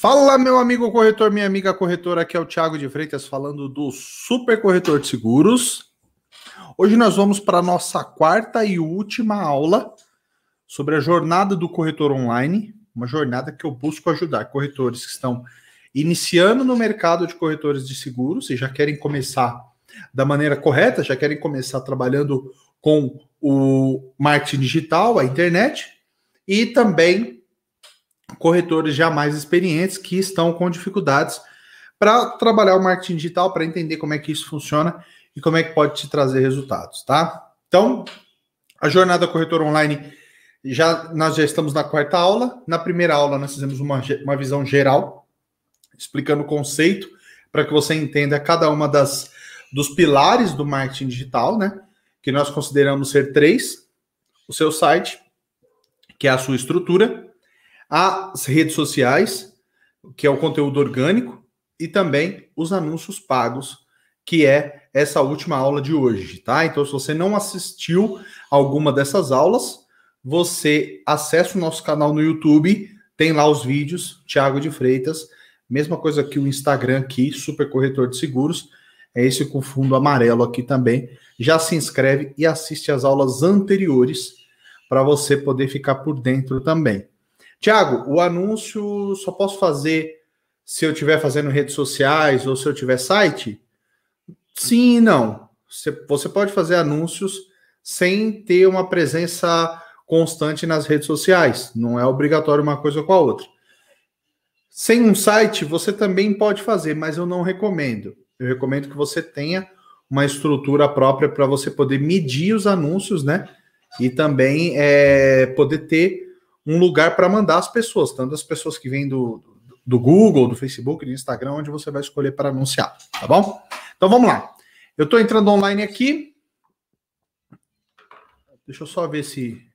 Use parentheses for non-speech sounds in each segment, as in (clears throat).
Fala, meu amigo corretor, minha amiga corretora, aqui é o Thiago de Freitas falando do Super Corretor de Seguros. Hoje nós vamos para a nossa quarta e última aula sobre a jornada do corretor online, uma jornada que eu busco ajudar corretores que estão iniciando no mercado de corretores de seguros e já querem começar da maneira correta, já querem começar trabalhando com o marketing digital, a internet, e também corretores já mais experientes que estão com dificuldades para trabalhar o marketing digital, para entender como é que isso funciona e como é que pode te trazer resultados, tá? Então, a jornada corretor online já nós já estamos na quarta aula. Na primeira aula nós fizemos uma, uma visão geral, explicando o conceito para que você entenda cada uma das dos pilares do marketing digital, né? Que nós consideramos ser três: o seu site, que é a sua estrutura, as redes sociais, que é o conteúdo orgânico, e também os anúncios pagos, que é essa última aula de hoje, tá? Então, se você não assistiu alguma dessas aulas, você acessa o nosso canal no YouTube, tem lá os vídeos, Thiago de Freitas, mesma coisa que o Instagram aqui, Super Corretor de Seguros, é esse com fundo amarelo aqui também. Já se inscreve e assiste as aulas anteriores para você poder ficar por dentro também. Tiago, o anúncio só posso fazer se eu estiver fazendo redes sociais ou se eu tiver site? Sim e não. Você pode fazer anúncios sem ter uma presença constante nas redes sociais. Não é obrigatório uma coisa com a outra. Sem um site, você também pode fazer, mas eu não recomendo. Eu recomendo que você tenha uma estrutura própria para você poder medir os anúncios, né? E também é, poder ter um lugar para mandar as pessoas, tanto as pessoas que vêm do, do Google, do Facebook, do Instagram, onde você vai escolher para anunciar, tá bom? Então vamos lá. Eu estou entrando online aqui. Deixa eu só ver se.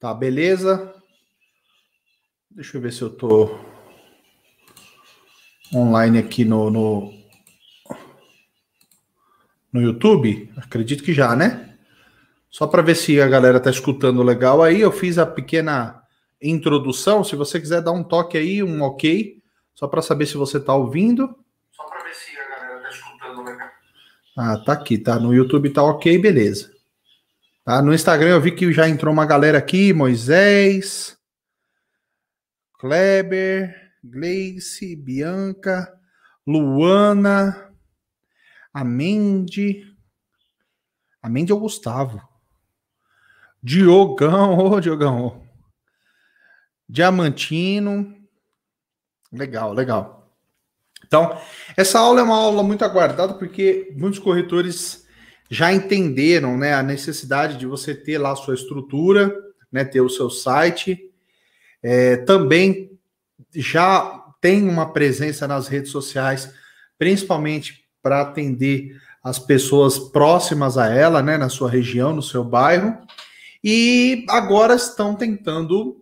Tá, beleza. Deixa eu ver se eu tô online aqui no, no, no YouTube. Acredito que já, né? Só para ver se a galera tá escutando legal aí, eu fiz a pequena introdução. Se você quiser dar um toque aí, um ok, só para saber se você tá ouvindo. Só para ver se a galera tá escutando legal. Ah, tá aqui, tá? No YouTube tá ok, beleza. Tá? No Instagram eu vi que já entrou uma galera aqui, Moisés, Kleber, Gleice, Bianca, Luana, a Mendy. A Mendy é o Gustavo. (laughs) Diogão, ô Diogão. Diamantino. Legal, legal. Então, essa aula é uma aula muito aguardada porque muitos corretores já entenderam né, a necessidade de você ter lá a sua estrutura, né, ter o seu site. É, também já tem uma presença nas redes sociais, principalmente para atender as pessoas próximas a ela, né, na sua região, no seu bairro e agora estão tentando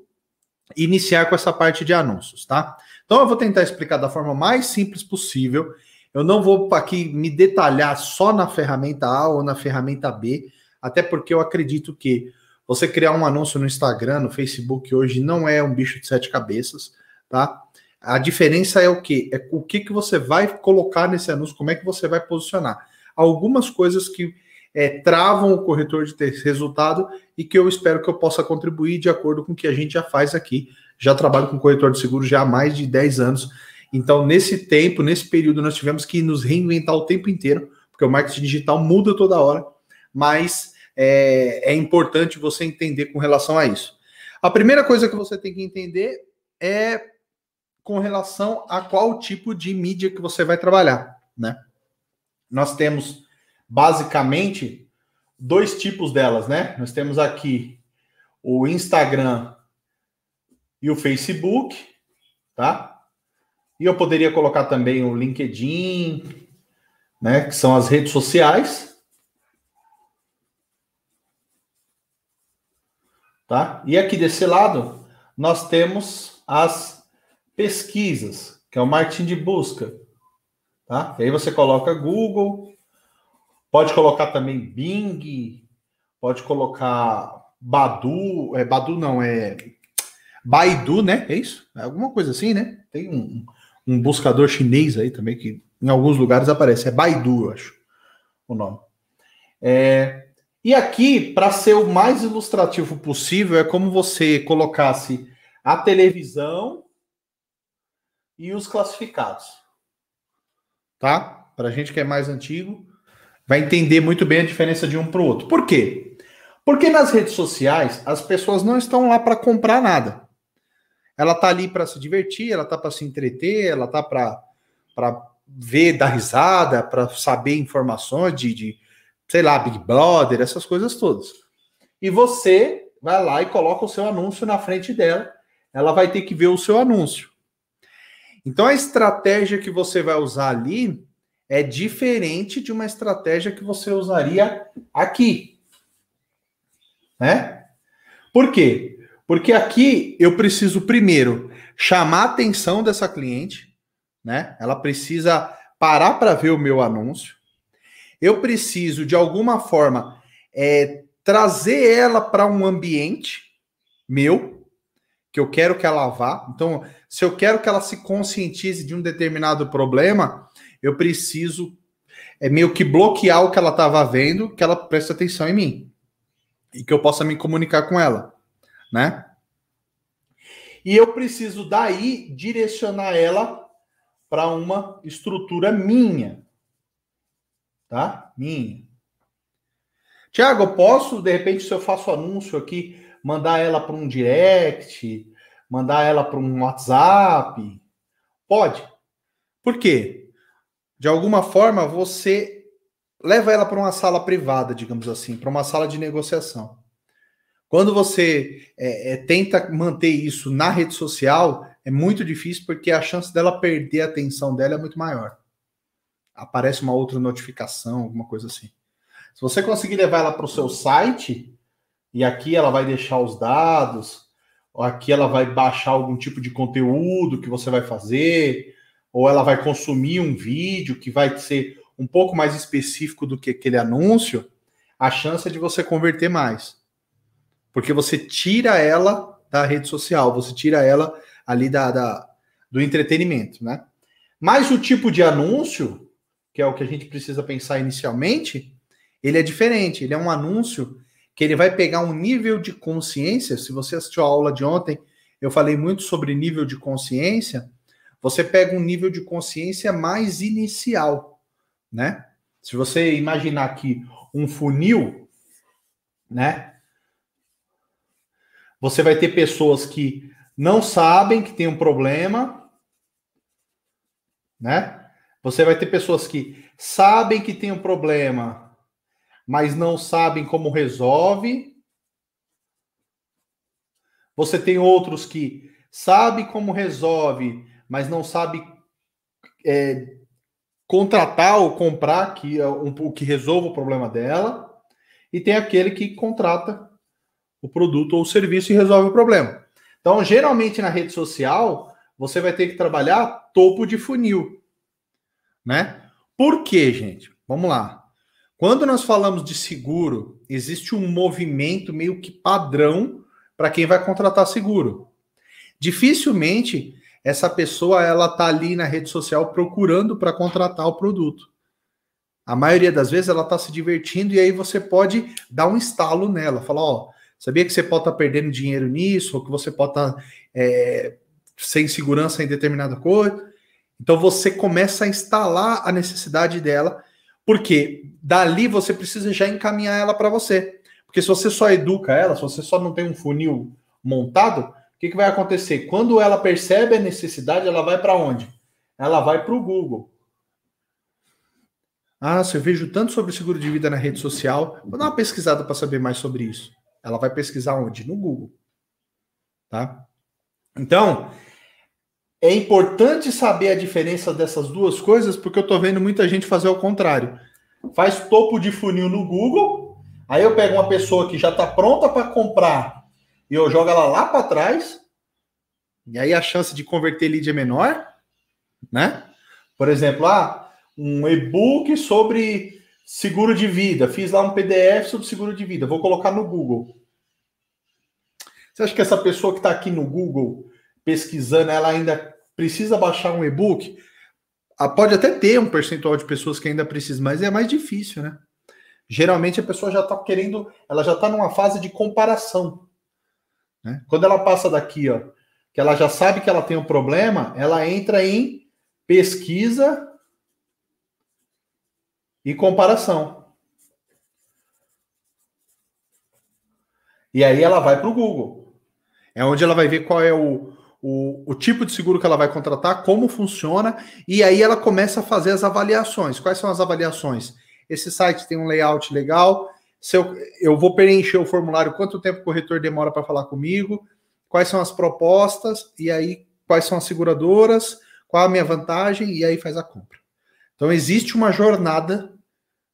iniciar com essa parte de anúncios, tá? Então eu vou tentar explicar da forma mais simples possível. Eu não vou aqui me detalhar só na ferramenta A ou na ferramenta B, até porque eu acredito que você criar um anúncio no Instagram, no Facebook hoje não é um bicho de sete cabeças, tá? A diferença é o que? É o que, que você vai colocar nesse anúncio, como é que você vai posicionar. Algumas coisas que é, travam o corretor de ter resultado e que eu espero que eu possa contribuir de acordo com o que a gente já faz aqui. Já trabalho com corretor de seguros já há mais de 10 anos. Então, nesse tempo, nesse período, nós tivemos que nos reinventar o tempo inteiro, porque o marketing digital muda toda hora, mas é, é importante você entender com relação a isso. A primeira coisa que você tem que entender é com relação a qual tipo de mídia que você vai trabalhar, né? Nós temos basicamente dois tipos delas, né? Nós temos aqui o Instagram e o Facebook, tá? E eu poderia colocar também o LinkedIn, né? Que são as redes sociais. Tá? E aqui desse lado, nós temos as pesquisas, que é o marketing de busca. Tá? E aí você coloca Google, Pode colocar também Bing, pode colocar Badu, é Badu não, é Baidu, né? É isso? É alguma coisa assim, né? Tem um, um buscador chinês aí também que em alguns lugares aparece. É Baidu, eu acho o nome. É, e aqui, para ser o mais ilustrativo possível, é como você colocasse a televisão e os classificados. Tá? Para a gente que é mais antigo, vai entender muito bem a diferença de um para o outro. Por quê? Porque nas redes sociais as pessoas não estão lá para comprar nada. Ela tá ali para se divertir, ela tá para se entreter, ela tá para ver, dar risada, para saber informações de, de, sei lá, Big Brother, essas coisas todas. E você vai lá e coloca o seu anúncio na frente dela, ela vai ter que ver o seu anúncio. Então a estratégia que você vai usar ali é diferente de uma estratégia que você usaria aqui. Né? Por quê? Porque aqui eu preciso primeiro chamar a atenção dessa cliente, né? Ela precisa parar para ver o meu anúncio. Eu preciso, de alguma forma, é, trazer ela para um ambiente meu, que eu quero que ela vá. Então, se eu quero que ela se conscientize de um determinado problema, eu preciso é meio que bloquear o que ela estava vendo, que ela preste atenção em mim e que eu possa me comunicar com ela, né? E eu preciso daí direcionar ela para uma estrutura minha. Tá? Minha. Tiago, posso, de repente, se eu faço anúncio aqui, mandar ela para um direct, mandar ela para um WhatsApp? Pode. Por quê? De alguma forma, você leva ela para uma sala privada, digamos assim, para uma sala de negociação. Quando você é, é, tenta manter isso na rede social, é muito difícil porque a chance dela perder a atenção dela é muito maior. Aparece uma outra notificação, alguma coisa assim. Se você conseguir levar ela para o seu site, e aqui ela vai deixar os dados, ou aqui ela vai baixar algum tipo de conteúdo que você vai fazer, ou ela vai consumir um vídeo que vai ser um pouco mais específico do que aquele anúncio, a chance é de você converter mais. Porque você tira ela da rede social, você tira ela ali da, da, do entretenimento, né? Mas o tipo de anúncio, que é o que a gente precisa pensar inicialmente, ele é diferente. Ele é um anúncio que ele vai pegar um nível de consciência. Se você assistiu a aula de ontem, eu falei muito sobre nível de consciência. Você pega um nível de consciência mais inicial, né? Se você imaginar aqui um funil, né? Você vai ter pessoas que não sabem que tem um problema, né? Você vai ter pessoas que sabem que tem um problema, mas não sabem como resolve. Você tem outros que sabem como resolve, mas não sabe é, contratar ou comprar que, um, que resolva o problema dela. E tem aquele que contrata o produto ou o serviço e resolve o problema. Então, geralmente na rede social, você vai ter que trabalhar topo de funil, né? Por quê, gente? Vamos lá. Quando nós falamos de seguro, existe um movimento meio que padrão para quem vai contratar seguro. Dificilmente essa pessoa ela tá ali na rede social procurando para contratar o produto. A maioria das vezes ela está se divertindo e aí você pode dar um estalo nela, falar, ó, Sabia que você pode estar tá perdendo dinheiro nisso, ou que você pode estar tá, é, sem segurança em determinada coisa. Então você começa a instalar a necessidade dela, porque dali você precisa já encaminhar ela para você. Porque se você só educa ela, se você só não tem um funil montado, que, que vai acontecer? Quando ela percebe a necessidade, ela vai para onde? Ela vai para o Google. Ah, se eu vejo tanto sobre seguro de vida na rede social, vou dar uma pesquisada para saber mais sobre isso. Ela vai pesquisar onde? No Google. Tá? Então, é importante saber a diferença dessas duas coisas, porque eu estou vendo muita gente fazer o contrário. Faz topo de funil no Google, aí eu pego uma pessoa que já está pronta para comprar e eu jogo ela lá para trás, e aí a chance de converter lead é menor, né? Por exemplo, ah, um e-book sobre Seguro de vida. Fiz lá um PDF sobre seguro de vida. Vou colocar no Google. Você acha que essa pessoa que está aqui no Google pesquisando, ela ainda precisa baixar um e-book? Ah, pode até ter um percentual de pessoas que ainda precisam, mas é mais difícil, né? Geralmente a pessoa já está querendo, ela já está numa fase de comparação. Né? Quando ela passa daqui, ó, que ela já sabe que ela tem um problema, ela entra em pesquisa e comparação. E aí ela vai para o Google. É onde ela vai ver qual é o, o, o, tipo de seguro que ela vai contratar, como funciona, e aí ela começa a fazer as avaliações. Quais são as avaliações? Esse site tem um layout legal. Se eu, eu vou preencher o formulário, quanto tempo o corretor demora para falar comigo, quais são as propostas, e aí quais são as seguradoras, qual a minha vantagem, e aí faz a compra. Então existe uma jornada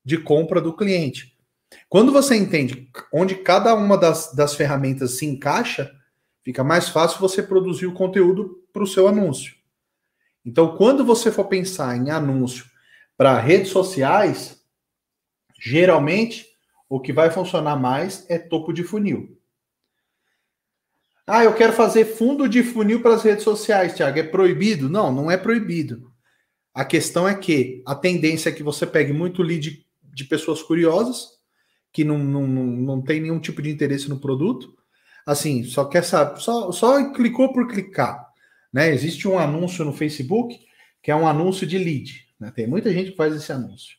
de compra do cliente. Quando você entende onde cada uma das, das ferramentas se encaixa, fica mais fácil você produzir o conteúdo para o seu anúncio. Então, quando você for pensar em anúncio para redes sociais, geralmente o que vai funcionar mais é topo de funil. Ah, eu quero fazer fundo de funil para as redes sociais, Tiago. É proibido? Não, não é proibido. A questão é que a tendência é que você pegue muito lead de pessoas curiosas, que não, não, não tem nenhum tipo de interesse no produto, assim, só quer saber, só, só clicou por clicar. Né? Existe um anúncio no Facebook que é um anúncio de lead. Né? Tem muita gente que faz esse anúncio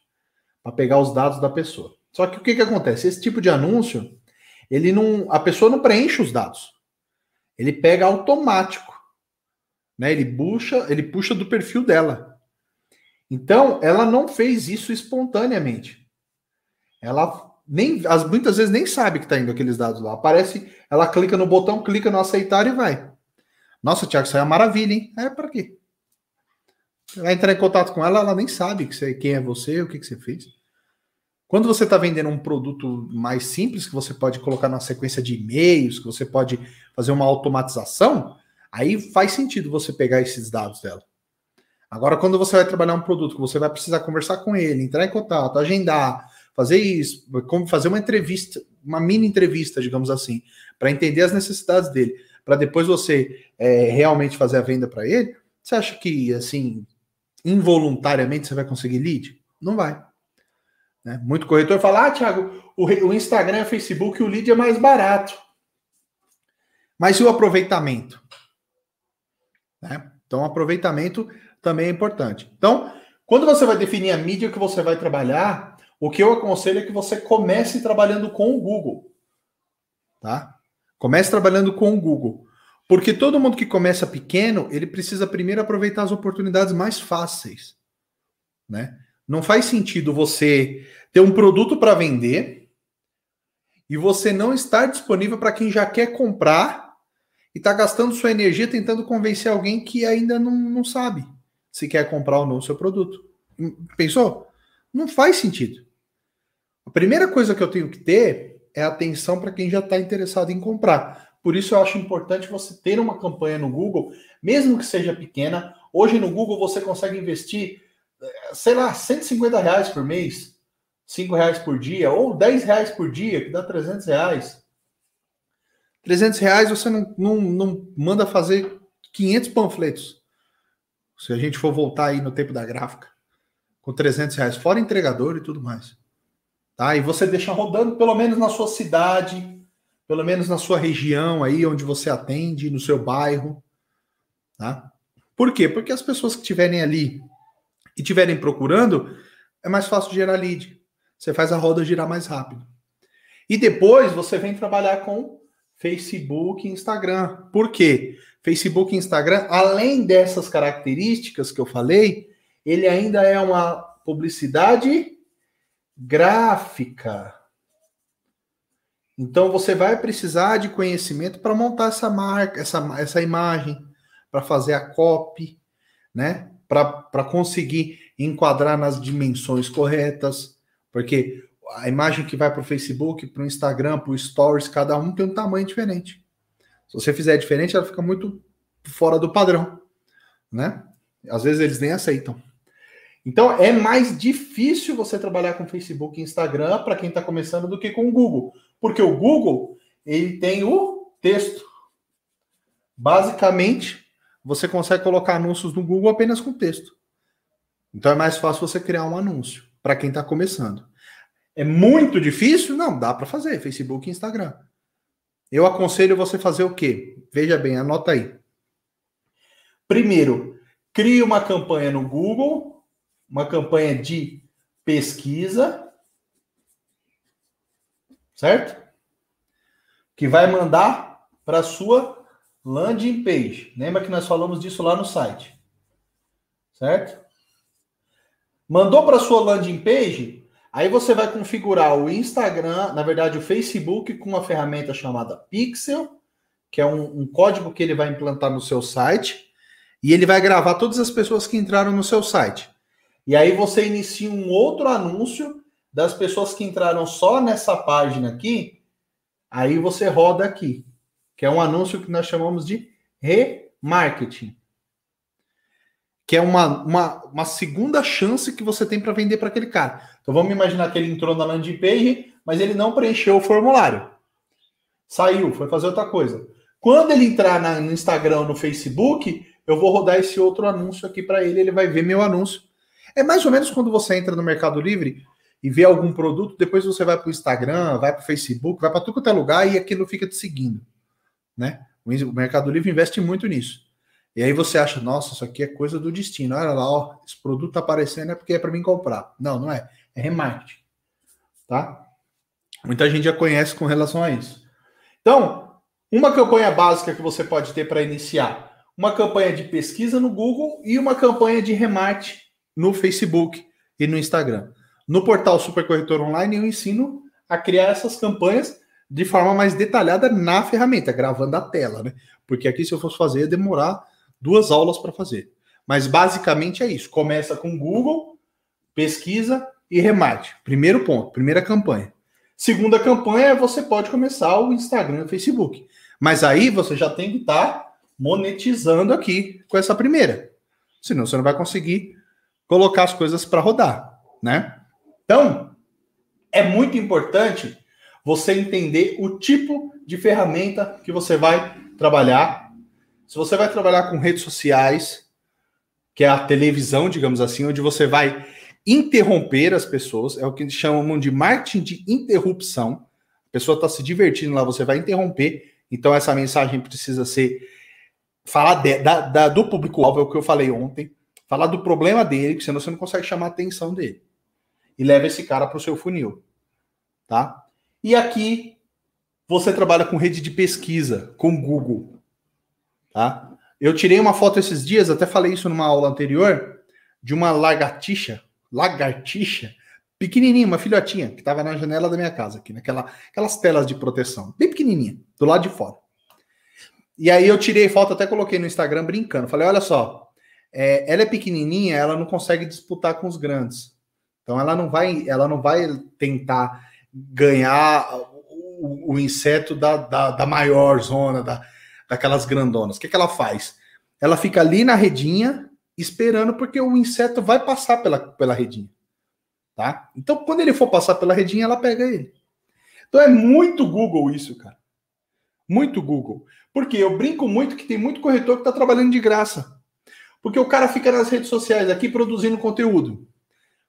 para pegar os dados da pessoa. Só que o que, que acontece? Esse tipo de anúncio, ele não, a pessoa não preenche os dados. Ele pega automático, né? Ele puxa, ele puxa do perfil dela. Então, ela não fez isso espontaneamente. Ela nem, as, muitas vezes nem sabe que está indo aqueles dados lá. Aparece, ela clica no botão, clica no aceitar e vai. Nossa, Tiago, isso é uma maravilha, hein? É para quê? Vai entrar em contato com ela, ela nem sabe que você, quem é você, o que, que você fez. Quando você está vendendo um produto mais simples, que você pode colocar na sequência de e-mails, que você pode fazer uma automatização, aí faz sentido você pegar esses dados dela. Agora, quando você vai trabalhar um produto que você vai precisar conversar com ele, entrar em contato, agendar, fazer isso, como fazer uma entrevista, uma mini entrevista, digamos assim, para entender as necessidades dele, para depois você é, realmente fazer a venda para ele, você acha que, assim, involuntariamente você vai conseguir lead? Não vai. Né? Muito corretor fala, ah, Thiago, o, Instagram, o Facebook, o lead é mais barato. Mas e o aproveitamento? Né? Então, aproveitamento também é importante. Então, quando você vai definir a mídia que você vai trabalhar, o que eu aconselho é que você comece trabalhando com o Google. Tá? Comece trabalhando com o Google. Porque todo mundo que começa pequeno, ele precisa primeiro aproveitar as oportunidades mais fáceis. Né? Não faz sentido você ter um produto para vender e você não estar disponível para quem já quer comprar e está gastando sua energia tentando convencer alguém que ainda não, não sabe se quer comprar ou não o seu produto. Pensou? Não faz sentido. A primeira coisa que eu tenho que ter é atenção para quem já está interessado em comprar. Por isso eu acho importante você ter uma campanha no Google, mesmo que seja pequena. Hoje no Google você consegue investir, sei lá, 150 reais por mês, 5 reais por dia, ou 10 reais por dia, que dá 300 reais. 300 reais você não, não, não manda fazer 500 panfletos. Se a gente for voltar aí no tempo da gráfica, com 300 reais, fora entregador e tudo mais. Tá? E você deixa rodando pelo menos na sua cidade, pelo menos na sua região aí onde você atende, no seu bairro. Tá? Por quê? Porque as pessoas que estiverem ali e estiverem procurando, é mais fácil gerar lead. Você faz a roda girar mais rápido. E depois você vem trabalhar com Facebook e Instagram. Por quê? Facebook e Instagram, além dessas características que eu falei, ele ainda é uma publicidade gráfica. Então você vai precisar de conhecimento para montar essa marca, essa, essa imagem, para fazer a copy, né? Para conseguir enquadrar nas dimensões corretas, porque a imagem que vai para o Facebook, para o Instagram, para o Stories, cada um tem um tamanho diferente. Se você fizer diferente, ela fica muito fora do padrão, né? Às vezes eles nem aceitam. Então é mais difícil você trabalhar com Facebook e Instagram para quem está começando do que com o Google, porque o Google ele tem o texto, Basicamente, você consegue colocar anúncios no Google apenas com texto. Então é mais fácil você criar um anúncio para quem está começando. É muito difícil? Não, dá para fazer. Facebook e Instagram. Eu aconselho você fazer o quê? Veja bem, anota aí. Primeiro, crie uma campanha no Google, uma campanha de pesquisa, certo? Que vai mandar para sua landing page. Lembra que nós falamos disso lá no site, certo? Mandou para sua landing page, aí você vai configurar o Instagram, na verdade o Facebook com uma ferramenta chamada Pixel, que é um, um código que ele vai implantar no seu site e ele vai gravar todas as pessoas que entraram no seu site. E aí você inicia um outro anúncio das pessoas que entraram só nessa página aqui. Aí você roda aqui, que é um anúncio que nós chamamos de remarketing. Que é uma, uma, uma segunda chance que você tem para vender para aquele cara. Então vamos imaginar que ele entrou na landing page, mas ele não preencheu o formulário. Saiu, foi fazer outra coisa. Quando ele entrar na, no Instagram, no Facebook, eu vou rodar esse outro anúncio aqui para ele, ele vai ver meu anúncio. É mais ou menos quando você entra no Mercado Livre e vê algum produto, depois você vai para o Instagram, vai para o Facebook, vai para tudo quanto é lugar e aquilo fica te seguindo, né? O Mercado Livre investe muito nisso. E aí você acha, nossa, isso aqui é coisa do destino. Olha lá, ó, esse produto tá aparecendo é porque é para mim comprar. Não, não é. É remarketing. Tá? Muita gente já conhece com relação a isso. Então, uma campanha básica que você pode ter para iniciar uma campanha de pesquisa no Google e uma campanha de remate no Facebook e no Instagram. No portal Super Corretor Online, eu ensino a criar essas campanhas de forma mais detalhada na ferramenta, gravando a tela, né? Porque aqui, se eu fosse fazer, ia demorar duas aulas para fazer. Mas basicamente é isso. Começa com Google, pesquisa e remate. Primeiro ponto, primeira campanha. Segunda campanha, você pode começar o Instagram e o Facebook. Mas aí você já tem que estar tá monetizando aqui com essa primeira. Senão você não vai conseguir colocar as coisas para rodar, né? Então, é muito importante você entender o tipo de ferramenta que você vai trabalhar. Se você vai trabalhar com redes sociais, que é a televisão, digamos assim, onde você vai interromper as pessoas, é o que chamam de marketing de interrupção. A pessoa está se divertindo lá, você vai interromper. Então, essa mensagem precisa ser falar de, da, da, do público-alvo, é o que eu falei ontem, falar do problema dele, que senão você não consegue chamar a atenção dele. E leva esse cara para o seu funil. Tá? E aqui você trabalha com rede de pesquisa, com Google. Tá? Eu tirei uma foto esses dias, até falei isso numa aula anterior, de uma lagartixa, lagartixa, pequenininha, uma filhotinha, que estava na janela da minha casa, aqui, naquela, aquelas telas de proteção, bem pequenininha, do lado de fora. E aí eu tirei foto, até coloquei no Instagram brincando. Falei, olha só, é, ela é pequenininha, ela não consegue disputar com os grandes. Então ela não vai, ela não vai tentar ganhar o, o inseto da, da, da, maior zona, da, daquelas grandonas. O que, que ela faz? Ela fica ali na redinha esperando porque o inseto vai passar pela, pela redinha. Tá? Então, quando ele for passar pela redinha, ela pega ele. Então é muito Google isso, cara. Muito Google. Porque eu brinco muito que tem muito corretor que está trabalhando de graça. Porque o cara fica nas redes sociais aqui produzindo conteúdo.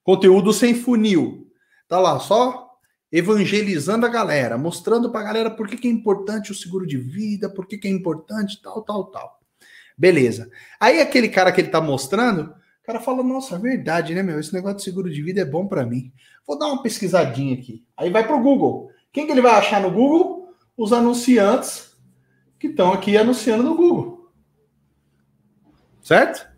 Conteúdo sem funil. Tá lá, só evangelizando a galera, mostrando para a galera por que, que, é importante o seguro de vida, por que, que é importante tal, tal, tal. Beleza. Aí aquele cara que ele tá mostrando, o cara fala: Nossa, é verdade, né, meu? Esse negócio de seguro de vida é bom para mim. Vou dar uma pesquisadinha aqui. Aí vai pro Google. Quem que ele vai achar no Google? Os anunciantes que estão aqui anunciando no Google. Certo?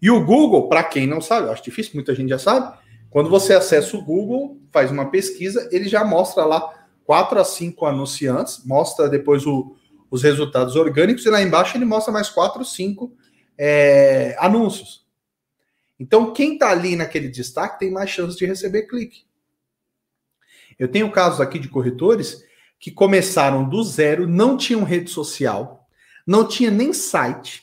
E o Google, para quem não sabe, eu acho difícil, muita gente já sabe, quando você acessa o Google, faz uma pesquisa, ele já mostra lá quatro a cinco anunciantes, mostra depois o, os resultados orgânicos, e lá embaixo ele mostra mais quatro, cinco é, anúncios. Então, quem está ali naquele destaque tem mais chance de receber clique. Eu tenho casos aqui de corretores que começaram do zero, não tinham rede social, não tinha nem site.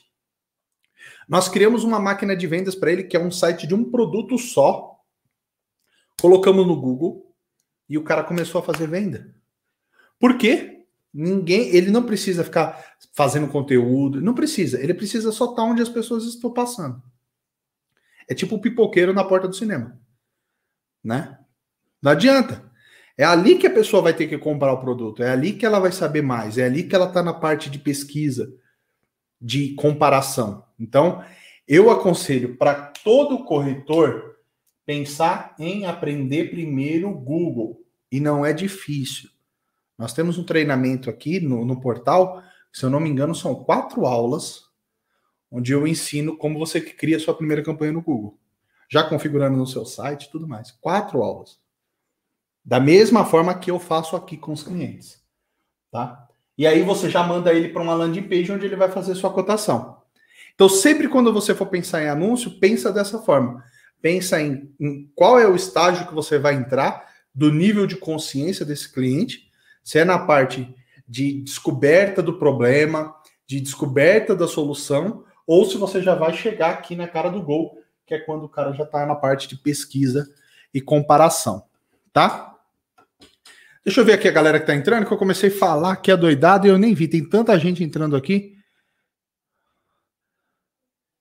Nós criamos uma máquina de vendas para ele que é um site de um produto só. Colocamos no Google e o cara começou a fazer venda. Por quê? Ninguém, ele não precisa ficar fazendo conteúdo, não precisa. Ele precisa só estar onde as pessoas estão passando. É tipo o pipoqueiro na porta do cinema, né? Não adianta. É ali que a pessoa vai ter que comprar o produto, é ali que ela vai saber mais, é ali que ela está na parte de pesquisa, de comparação. Então, eu aconselho para todo corretor pensar em aprender primeiro Google. E não é difícil. Nós temos um treinamento aqui no, no portal, se eu não me engano, são quatro aulas, onde eu ensino como você cria sua primeira campanha no Google. Já configurando no seu site tudo mais. Quatro aulas. Da mesma forma que eu faço aqui com os clientes. Tá? E aí você já manda ele para uma landing page onde ele vai fazer sua cotação. Então, sempre quando você for pensar em anúncio, pensa dessa forma. Pensa em, em qual é o estágio que você vai entrar, do nível de consciência desse cliente, se é na parte de descoberta do problema, de descoberta da solução, ou se você já vai chegar aqui na cara do gol, que é quando o cara já está na parte de pesquisa e comparação, tá? Deixa eu ver aqui a galera que está entrando, que eu comecei a falar que é doidado e eu nem vi. Tem tanta gente entrando aqui.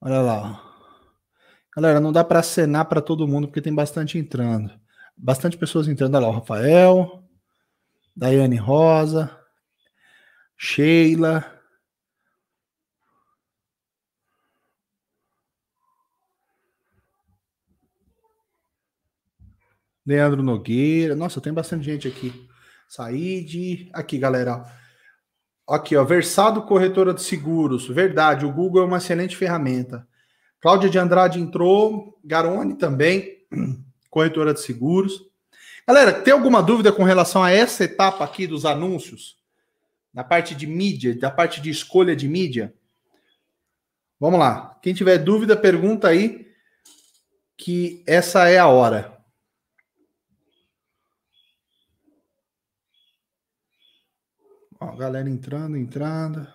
Olha lá. Galera, não dá para acenar para todo mundo porque tem bastante entrando. Bastante pessoas entrando. Olha lá, o Rafael, Daiane Rosa, Sheila. Leandro Nogueira. Nossa, tem bastante gente aqui. Saíde. Aqui, galera. Aqui, ó, Versado Corretora de Seguros. Verdade, o Google é uma excelente ferramenta. Cláudia de Andrade entrou, Garone também, (clears throat) corretora de seguros. Galera, tem alguma dúvida com relação a essa etapa aqui dos anúncios? Na parte de mídia, da parte de escolha de mídia? Vamos lá. Quem tiver dúvida, pergunta aí, que essa é a hora. Ó, galera entrando, entrando.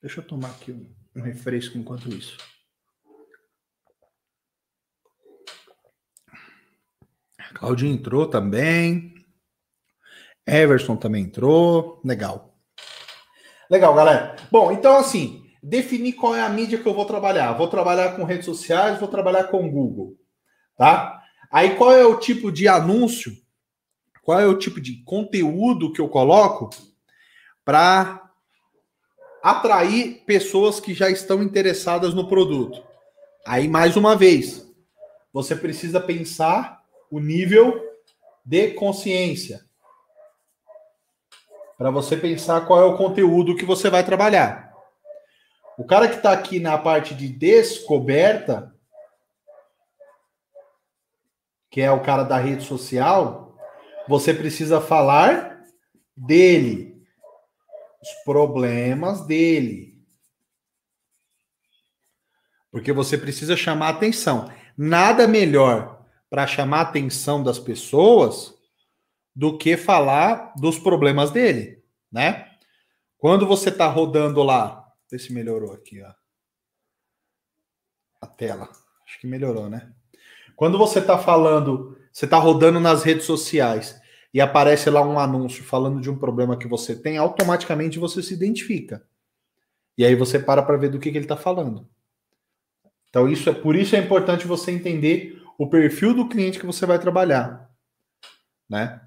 Deixa eu tomar aqui um, refresco enquanto isso. Claudinho entrou também. Everson também entrou. Legal. Legal, galera. Bom, então assim, definir qual é a mídia que eu vou trabalhar. Vou trabalhar com redes sociais, vou trabalhar com Google, tá? Aí qual é o tipo de anúncio? Qual é o tipo de conteúdo que eu coloco para atrair pessoas que já estão interessadas no produto. Aí, mais uma vez, você precisa pensar o nível de consciência. Para você pensar qual é o conteúdo que você vai trabalhar. O cara que está aqui na parte de descoberta, que é o cara da rede social, você precisa falar dele os problemas dele. Porque você precisa chamar atenção. Nada melhor para chamar a atenção das pessoas do que falar dos problemas dele, né? Quando você está rodando lá, vê se melhorou aqui, ó. A tela. Acho que melhorou, né? Quando você está falando, você está rodando nas redes sociais e aparece lá um anúncio falando de um problema que você tem, automaticamente você se identifica. E aí você para para ver do que, que ele está falando. Então, isso é por isso é importante você entender o perfil do cliente que você vai trabalhar. Né?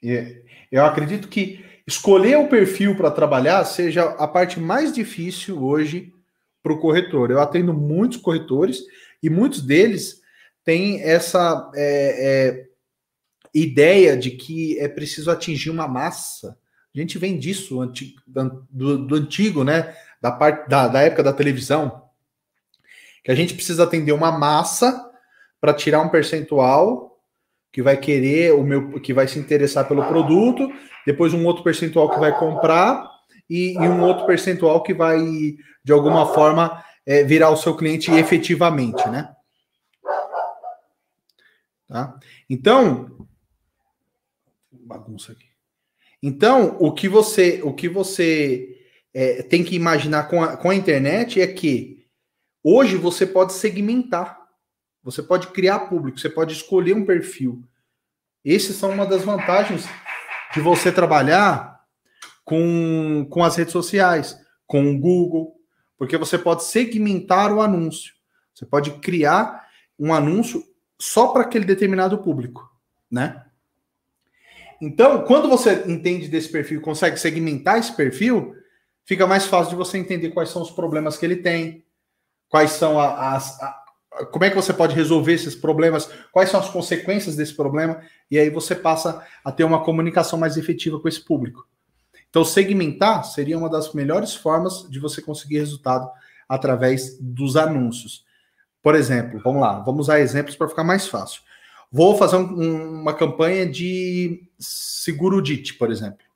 E eu acredito que escolher o perfil para trabalhar seja a parte mais difícil hoje para o corretor. Eu atendo muitos corretores e muitos deles têm essa é, é, ideia de que é preciso atingir uma massa. A gente vem disso do, do antigo, né? Da parte da, da época da televisão, que a gente precisa atender uma massa para tirar um percentual que vai querer o meu, que vai se interessar pelo produto, depois um outro percentual que vai comprar e, e um outro percentual que vai de alguma forma é, virar o seu cliente efetivamente, né? Tá? Então, bagunça aqui. Então, o que você, o que você é, tem que imaginar com a, com a internet é que hoje você pode segmentar, você pode criar público, você pode escolher um perfil. Esses são uma das vantagens de você trabalhar com, com as redes sociais, com o Google, porque você pode segmentar o anúncio. Você pode criar um anúncio só para aquele determinado público, né? Então, quando você entende desse perfil, consegue segmentar esse perfil, fica mais fácil de você entender quais são os problemas que ele tem, quais são as, como é que você pode resolver esses problemas, quais são as consequências desse problema, e aí você passa a ter uma comunicação mais efetiva com esse público. Então, segmentar seria uma das melhores formas de você conseguir resultado através dos anúncios. Por exemplo, vamos lá, vamos usar exemplos para ficar mais fácil. Vou fazer um, uma campanha de seguro DIT, por exemplo.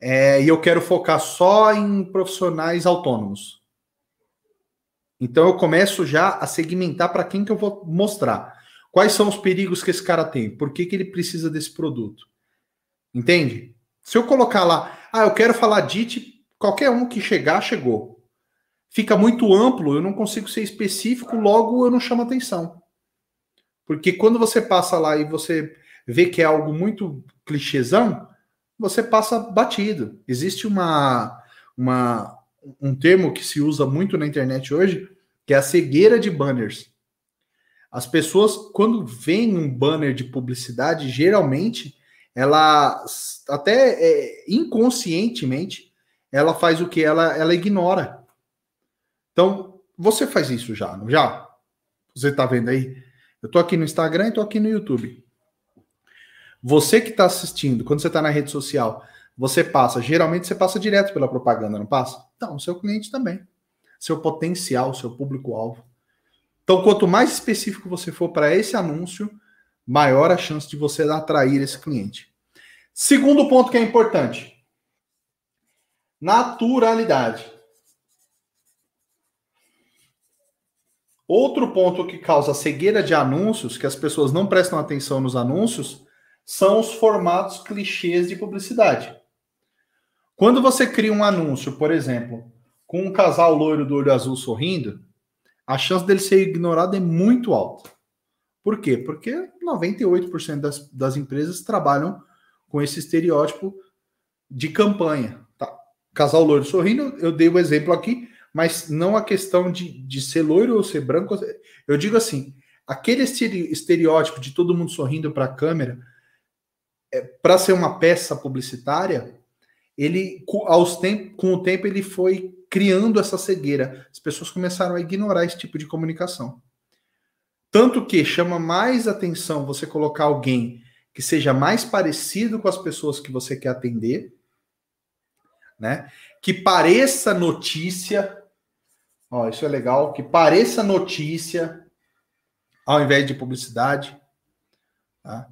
É, e eu quero focar só em profissionais autônomos. Então eu começo já a segmentar para quem que eu vou mostrar. Quais são os perigos que esse cara tem? Por que, que ele precisa desse produto? Entende? Se eu colocar lá, ah, eu quero falar DIT, qualquer um que chegar, chegou. Fica muito amplo, eu não consigo ser específico, logo eu não chamo atenção. Porque quando você passa lá e você vê que é algo muito clichêzão, você passa batido. Existe uma, uma, um termo que se usa muito na internet hoje, que é a cegueira de banners. As pessoas, quando veem um banner de publicidade, geralmente, ela até é, inconscientemente, ela faz o que? Ela, ela ignora. Então, você faz isso já, não já? Você está vendo aí? Eu estou aqui no Instagram e estou aqui no YouTube. Você que está assistindo, quando você está na rede social, você passa, geralmente você passa direto pela propaganda, não passa? Então, seu cliente também. Seu potencial, seu público-alvo. Então, quanto mais específico você for para esse anúncio, maior a chance de você atrair esse cliente. Segundo ponto que é importante: naturalidade. Outro ponto que causa cegueira de anúncios, que as pessoas não prestam atenção nos anúncios, são os formatos clichês de publicidade. Quando você cria um anúncio, por exemplo, com um casal loiro do olho azul sorrindo, a chance dele ser ignorado é muito alta. Por quê? Porque 98% das, das empresas trabalham com esse estereótipo de campanha. Tá? Casal loiro sorrindo, eu dei o exemplo aqui, mas não a questão de, de ser loiro ou ser branco. Eu digo assim: aquele estereótipo de todo mundo sorrindo para a câmera, é, para ser uma peça publicitária, ele aos tempo, com o tempo ele foi criando essa cegueira. As pessoas começaram a ignorar esse tipo de comunicação. Tanto que chama mais atenção você colocar alguém que seja mais parecido com as pessoas que você quer atender, né? Que pareça notícia. Ó, isso é legal, que pareça notícia ao invés de publicidade, tá?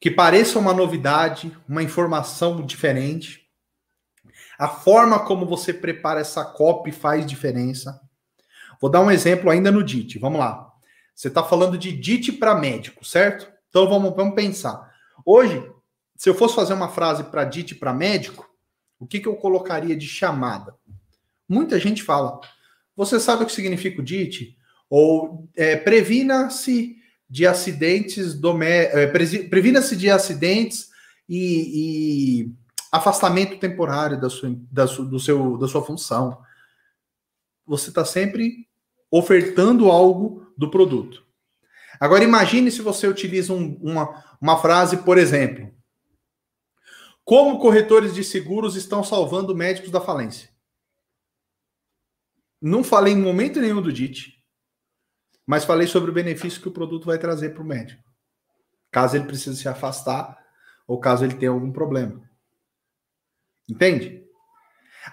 Que pareça uma novidade, uma informação diferente. A forma como você prepara essa copy faz diferença. Vou dar um exemplo ainda no DIT. Vamos lá. Você está falando de DIT para médico, certo? Então vamos, vamos pensar. Hoje, se eu fosse fazer uma frase para DIT para médico, o que, que eu colocaria de chamada? Muita gente fala. Você sabe o que significa o DIT? Ou é, previna-se de acidentes. É, previna-se de acidentes e, e afastamento temporário da sua, da, do seu, da sua função. Você está sempre ofertando algo do produto. Agora imagine se você utiliza um, uma, uma frase, por exemplo, como corretores de seguros estão salvando médicos da falência? Não falei em momento nenhum do DIT, mas falei sobre o benefício que o produto vai trazer para o médico, caso ele precise se afastar ou caso ele tenha algum problema. Entende?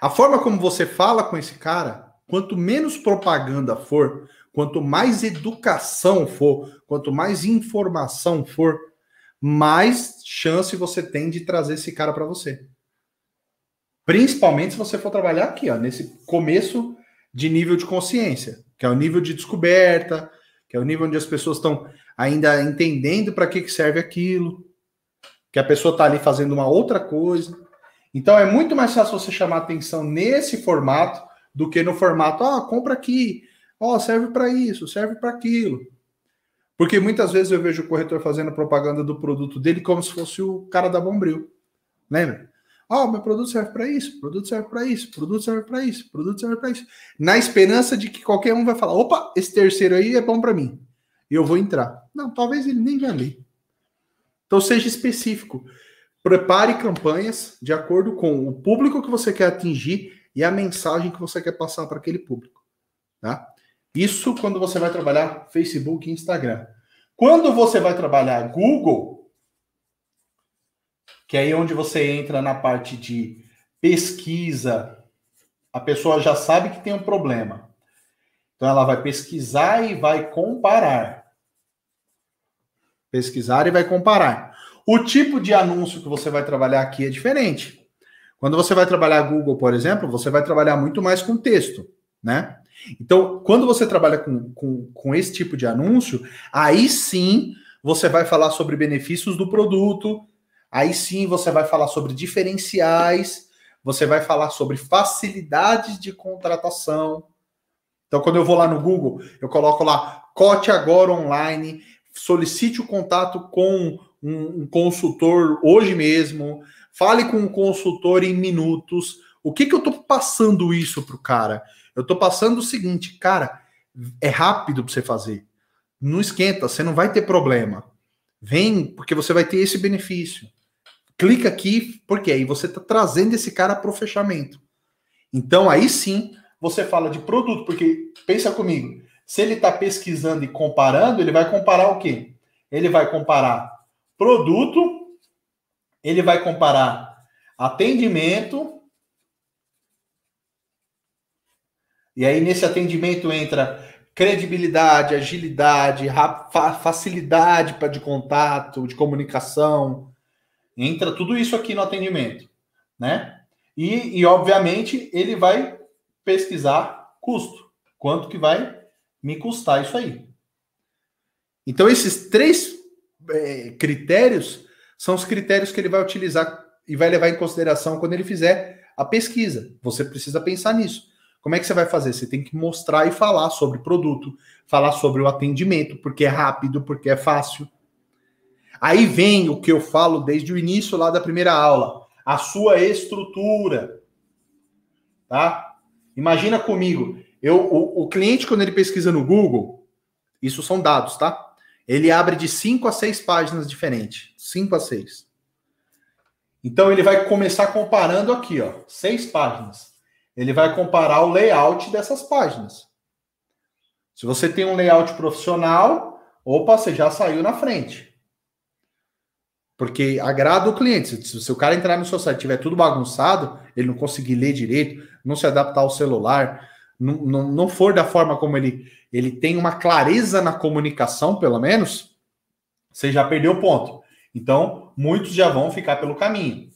A forma como você fala com esse cara, quanto menos propaganda for, quanto mais educação for, quanto mais informação for, mais chance você tem de trazer esse cara para você. Principalmente se você for trabalhar aqui, ó, nesse começo de nível de consciência, que é o nível de descoberta, que é o nível onde as pessoas estão ainda entendendo para que, que serve aquilo, que a pessoa está ali fazendo uma outra coisa. Então é muito mais fácil você chamar atenção nesse formato do que no formato, ah, compra aqui, ó, oh, serve para isso, serve para aquilo. Porque muitas vezes eu vejo o corretor fazendo propaganda do produto dele como se fosse o cara da Bombril. Lembra? Ó, oh, meu produto serve para isso, produto serve para isso, produto serve para isso, produto serve para isso. Na esperança de que qualquer um vai falar: opa, esse terceiro aí é bom para mim. Eu vou entrar. Não, talvez ele nem vai ler. Então seja específico. Prepare campanhas de acordo com o público que você quer atingir e a mensagem que você quer passar para aquele público. Tá? Isso quando você vai trabalhar Facebook e Instagram. Quando você vai trabalhar Google, que é aí onde você entra na parte de pesquisa, a pessoa já sabe que tem um problema. Então ela vai pesquisar e vai comparar. Pesquisar e vai comparar. O tipo de anúncio que você vai trabalhar aqui é diferente. Quando você vai trabalhar Google, por exemplo, você vai trabalhar muito mais com texto, né? Então, quando você trabalha com, com, com esse tipo de anúncio, aí sim você vai falar sobre benefícios do produto, aí sim você vai falar sobre diferenciais, você vai falar sobre facilidades de contratação. Então, quando eu vou lá no Google, eu coloco lá cote agora online, solicite o contato com um, um consultor hoje mesmo, fale com um consultor em minutos. O que, que eu estou passando isso para o cara? Eu estou passando o seguinte, cara, é rápido para você fazer. Não esquenta, você não vai ter problema. Vem, porque você vai ter esse benefício. Clica aqui, porque aí você está trazendo esse cara para o fechamento. Então aí sim você fala de produto, porque pensa comigo, se ele está pesquisando e comparando, ele vai comparar o quê? Ele vai comparar produto, ele vai comparar atendimento, e aí nesse atendimento entra credibilidade, agilidade, facilidade de contato, de comunicação, entra tudo isso aqui no atendimento, né? E, e obviamente ele vai pesquisar custo, quanto que vai me custar isso aí. Então esses três é, critérios são os critérios que ele vai utilizar e vai levar em consideração quando ele fizer a pesquisa. Você precisa pensar nisso. Como é que você vai fazer? Você tem que mostrar e falar sobre produto, falar sobre o atendimento, porque é rápido, porque é fácil. Aí vem o que eu falo desde o início lá da primeira aula, a sua estrutura. Tá? Imagina comigo, eu, o, o cliente quando ele pesquisa no Google, isso são dados, tá? Ele abre de 5 a 6 páginas diferentes. 5 a 6. Então ele vai começar comparando aqui, ó, seis páginas. Ele vai comparar o layout dessas páginas. Se você tem um layout profissional, opa, você já saiu na frente. Porque agrada o cliente. Se o cara entrar no seu site e tiver tudo bagunçado, ele não conseguir ler direito, não se adaptar ao celular, não, não, não for da forma como ele, ele tem uma clareza na comunicação, pelo menos, você já perdeu o ponto. Então, muitos já vão ficar pelo caminho.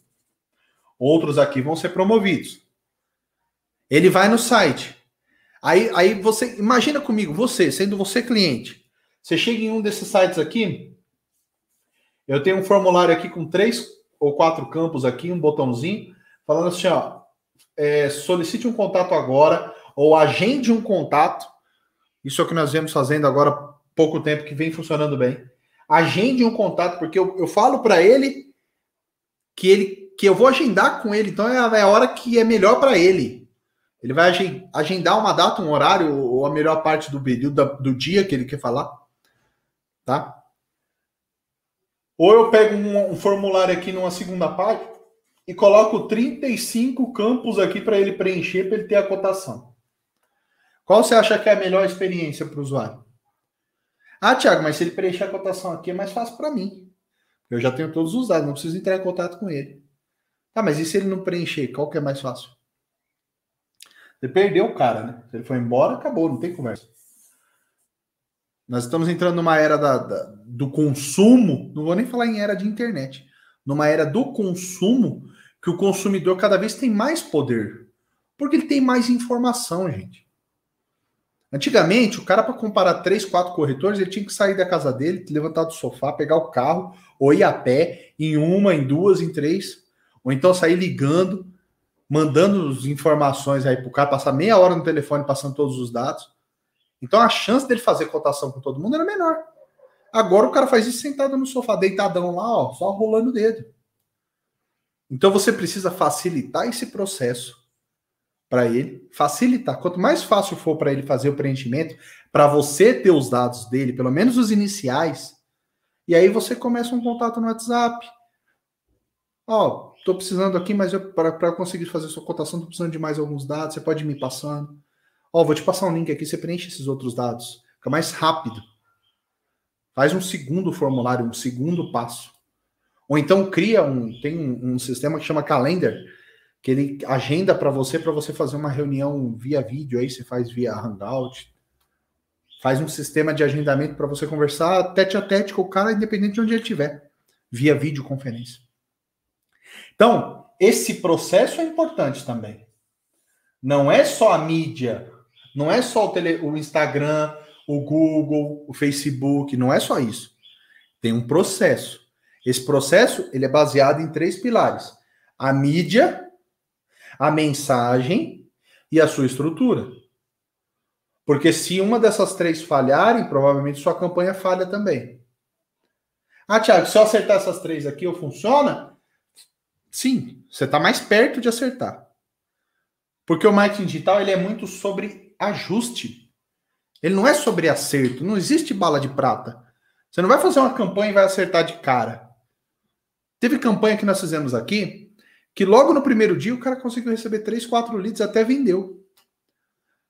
Outros aqui vão ser promovidos. Ele vai no site. Aí, aí você, imagina comigo, você, sendo você cliente, você chega em um desses sites aqui, eu tenho um formulário aqui com três ou quatro campos aqui, um botãozinho, falando assim, ó, é, solicite um contato agora, ou agende um contato. Isso é o que nós vemos fazendo agora há pouco tempo, que vem funcionando bem. Agende um contato, porque eu, eu falo para ele que ele que eu vou agendar com ele, então é a, é hora que é melhor para ele. Ele vai agendar uma data, um horário, ou a melhor parte do período do dia que ele quer falar. Tá? Ou eu pego um, um formulário aqui numa segunda página e coloco 35 campos aqui para ele preencher, para ele ter a cotação. Qual você acha que é a melhor experiência para o usuário? Ah, Thiago, mas se ele preencher a cotação aqui é mais fácil para mim. Eu já tenho todos os dados, não preciso entrar em contato com ele. Ah, mas e se ele não preencher, qual que é mais fácil? Você perdeu o cara, né? Se ele foi embora, acabou, não tem conversa. Nós estamos entrando numa era da, da, do consumo, não vou nem falar em era de internet, numa era do consumo que o consumidor cada vez tem mais poder. Porque ele tem mais informação, gente. Antigamente, o cara, para comparar três, quatro corretores, ele tinha que sair da casa dele, levantar do sofá, pegar o carro, ou ir a pé, em uma, em duas, em três, ou então sair ligando, mandando as informações aí para o cara, passar meia hora no telefone passando todos os dados. Então a chance dele fazer cotação com todo mundo era menor. Agora o cara faz isso sentado no sofá, deitadão lá, ó, só rolando o dedo. Então você precisa facilitar esse processo para ele, facilitar. Quanto mais fácil for para ele fazer o preenchimento, para você ter os dados dele, pelo menos os iniciais, e aí você começa um contato no WhatsApp. Ó, oh, tô precisando aqui, mas para conseguir fazer sua cotação, tô precisando de mais alguns dados, você pode me passando. Ó, oh, vou te passar um link aqui, você preenche esses outros dados. Fica mais rápido. Faz um segundo formulário, um segundo passo. Ou então cria um, tem um, um sistema que chama Calendar, que ele agenda para você para você fazer uma reunião via vídeo, aí você faz via Hangout. Faz um sistema de agendamento para você conversar tete a tete com o cara, independente de onde ele estiver, via videoconferência. Então, esse processo é importante também. Não é só a mídia, não é só o, tele, o Instagram, o Google, o Facebook, não é só isso. Tem um processo. Esse processo ele é baseado em três pilares: a mídia, a mensagem e a sua estrutura. Porque se uma dessas três falharem, provavelmente sua campanha falha também. Ah, Thiago, se eu acertar essas três aqui, eu funciona? Sim, você está mais perto de acertar. Porque o marketing digital ele é muito sobre ajuste. Ele não é sobre acerto. Não existe bala de prata. Você não vai fazer uma campanha e vai acertar de cara. Teve campanha que nós fizemos aqui, que logo no primeiro dia o cara conseguiu receber 3, 4 leads, até vendeu.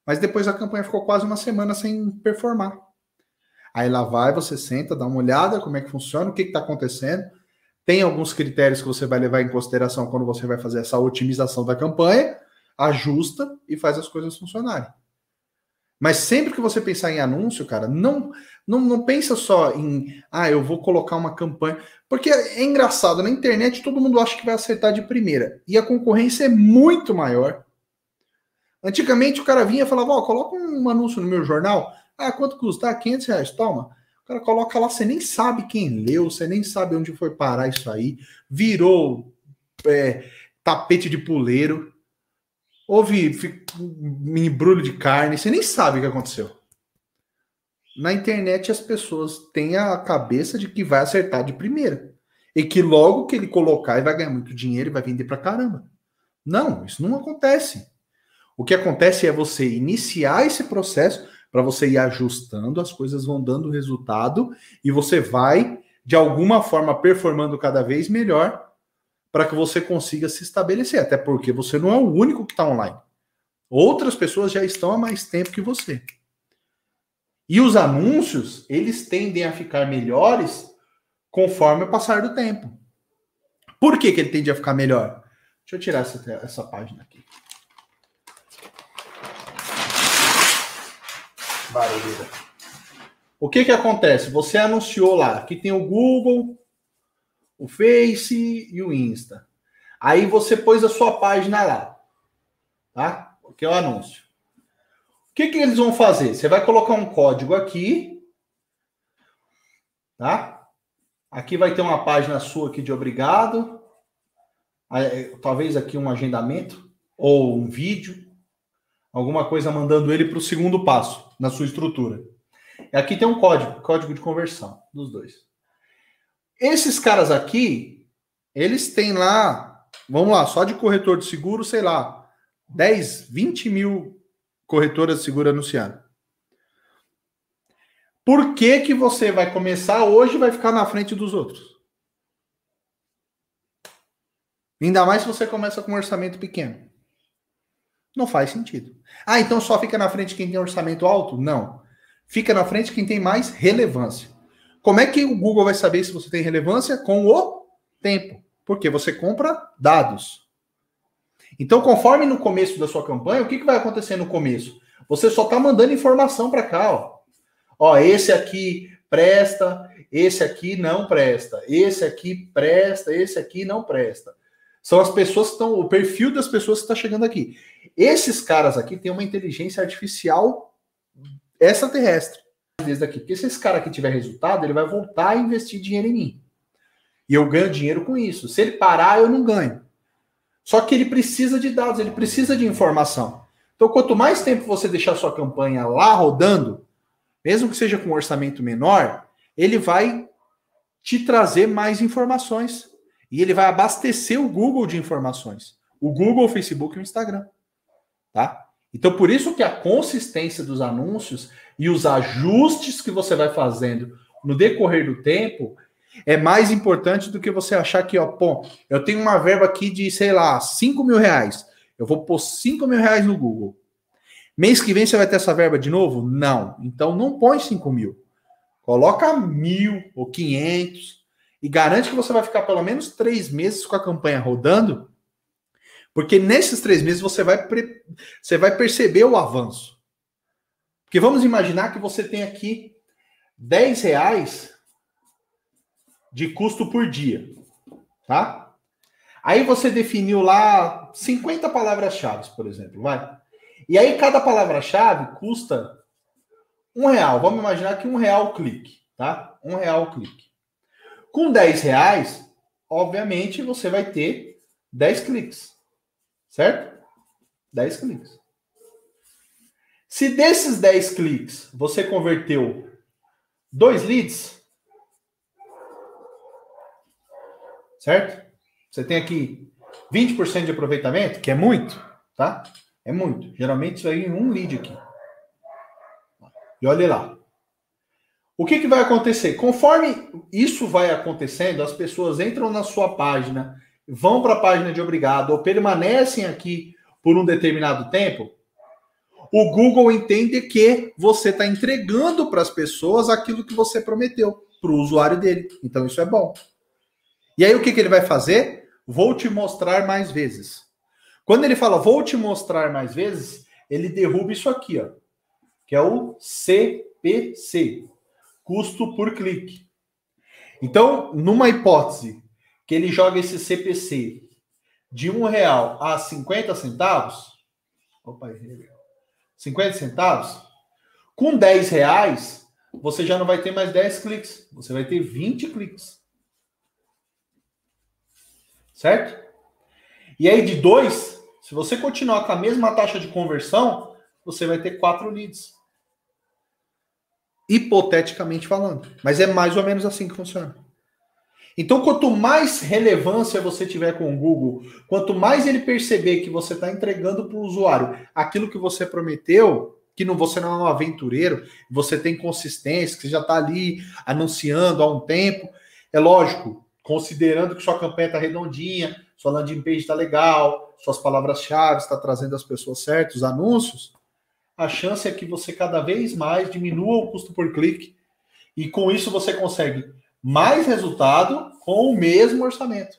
Mas depois a campanha ficou quase uma semana sem performar. Aí lá vai, você senta, dá uma olhada como é que funciona, o que está acontecendo. Tem alguns critérios que você vai levar em consideração quando você vai fazer essa otimização da campanha, ajusta e faz as coisas funcionarem. Mas sempre que você pensar em anúncio, cara, não, não, não pensa só em, ah, eu vou colocar uma campanha. Porque é engraçado, na internet todo mundo acha que vai acertar de primeira. E a concorrência é muito maior. Antigamente o cara vinha e falava, ó, oh, coloca um anúncio no meu jornal. Ah, quanto custa? Ah, 500 reais, toma. O cara coloca lá, você nem sabe quem leu, você nem sabe onde foi parar isso aí. Virou é, tapete de puleiro houve um embrulho de carne, você nem sabe o que aconteceu. Na internet as pessoas têm a cabeça de que vai acertar de primeira. E que logo que ele colocar, ele vai ganhar muito dinheiro e vai vender pra caramba. Não, isso não acontece. O que acontece é você iniciar esse processo para você ir ajustando, as coisas vão dando resultado e você vai, de alguma forma, performando cada vez melhor para que você consiga se estabelecer, até porque você não é o único que está online. Outras pessoas já estão há mais tempo que você. E os anúncios, eles tendem a ficar melhores conforme o passar do tempo. Por que, que ele tende a ficar melhor? Deixa eu tirar essa, essa página aqui. O que que acontece? Você anunciou lá que tem o Google, o Face e o Insta. Aí você pôs a sua página lá, tá? Que é o anúncio. Que, que eles vão fazer? Você vai colocar um código aqui, tá? Aqui vai ter uma página sua aqui de obrigado, talvez aqui um agendamento ou um vídeo, alguma coisa mandando ele para o segundo passo na sua estrutura. E aqui tem um código, código de conversão dos dois. Esses caras aqui, eles têm lá, vamos lá, só de corretor de seguro, sei lá, 10, 20 mil corretoras de seguro anunciando. Por que, que você vai começar hoje e vai ficar na frente dos outros? Ainda mais se você começa com um orçamento pequeno. Não faz sentido. Ah, então só fica na frente quem tem orçamento alto? Não. Fica na frente quem tem mais relevância. Como é que o Google vai saber se você tem relevância? Com o tempo. Porque você compra dados. Então, conforme no começo da sua campanha, o que, que vai acontecer no começo? Você só está mandando informação para cá. Ó. ó, esse aqui presta, esse aqui não presta, esse aqui presta, esse aqui não presta. São as pessoas que estão, o perfil das pessoas que está chegando aqui. Esses caras aqui têm uma inteligência artificial extraterrestre vezes daqui. Porque se esse cara aqui tiver resultado, ele vai voltar a investir dinheiro em mim. E eu ganho dinheiro com isso. Se ele parar, eu não ganho. Só que ele precisa de dados, ele precisa de informação. Então, quanto mais tempo você deixar sua campanha lá rodando, mesmo que seja com um orçamento menor, ele vai te trazer mais informações. E ele vai abastecer o Google de informações. O Google, o Facebook e o Instagram. Tá? Então, por isso que a consistência dos anúncios e os ajustes que você vai fazendo no decorrer do tempo é mais importante do que você achar que, ó, pô, eu tenho uma verba aqui de, sei lá, 5 mil reais. Eu vou pôr 5 mil reais no Google. Mês que vem você vai ter essa verba de novo? Não. Então não põe 5 mil. Coloca mil ou 500 e garante que você vai ficar pelo menos três meses com a campanha rodando, porque nesses três meses você vai, você vai perceber o avanço. Porque vamos imaginar que você tem aqui 10 reais de custo por dia, tá? Aí você definiu lá 50 palavras-chave, por exemplo, vai. E aí cada palavra-chave custa um real. Vamos imaginar que um real clique, tá? Um real clique. Com 10 reais, obviamente, você vai ter 10 cliques, certo? 10 cliques. Se desses 10 cliques você converteu dois leads, certo? Você tem aqui 20% de aproveitamento, que é muito, tá? É muito. Geralmente isso aí em um lead aqui. E olha lá. O que, que vai acontecer? Conforme isso vai acontecendo, as pessoas entram na sua página, vão para a página de obrigado ou permanecem aqui por um determinado tempo, o Google entende que você está entregando para as pessoas aquilo que você prometeu para o usuário dele. Então isso é bom. E aí o que, que ele vai fazer? Vou te mostrar mais vezes. Quando ele fala vou te mostrar mais vezes, ele derruba isso aqui, ó, que é o CPC, custo por clique. Então, numa hipótese que ele joga esse CPC de um real a 50 centavos, opa, 50 centavos, com 10 reais, você já não vai ter mais 10 cliques, você vai ter 20 cliques. Certo? E aí, de dois, se você continuar com a mesma taxa de conversão, você vai ter quatro leads. Hipoteticamente falando. Mas é mais ou menos assim que funciona. Então, quanto mais relevância você tiver com o Google, quanto mais ele perceber que você está entregando para o usuário aquilo que você prometeu, que não, você não é um aventureiro, você tem consistência, que você já está ali anunciando há um tempo, é lógico, considerando que sua campanha está redondinha, sua landing page está legal, suas palavras-chave está trazendo as pessoas certas, os anúncios, a chance é que você cada vez mais diminua o custo por clique e com isso você consegue mais resultado com o mesmo orçamento.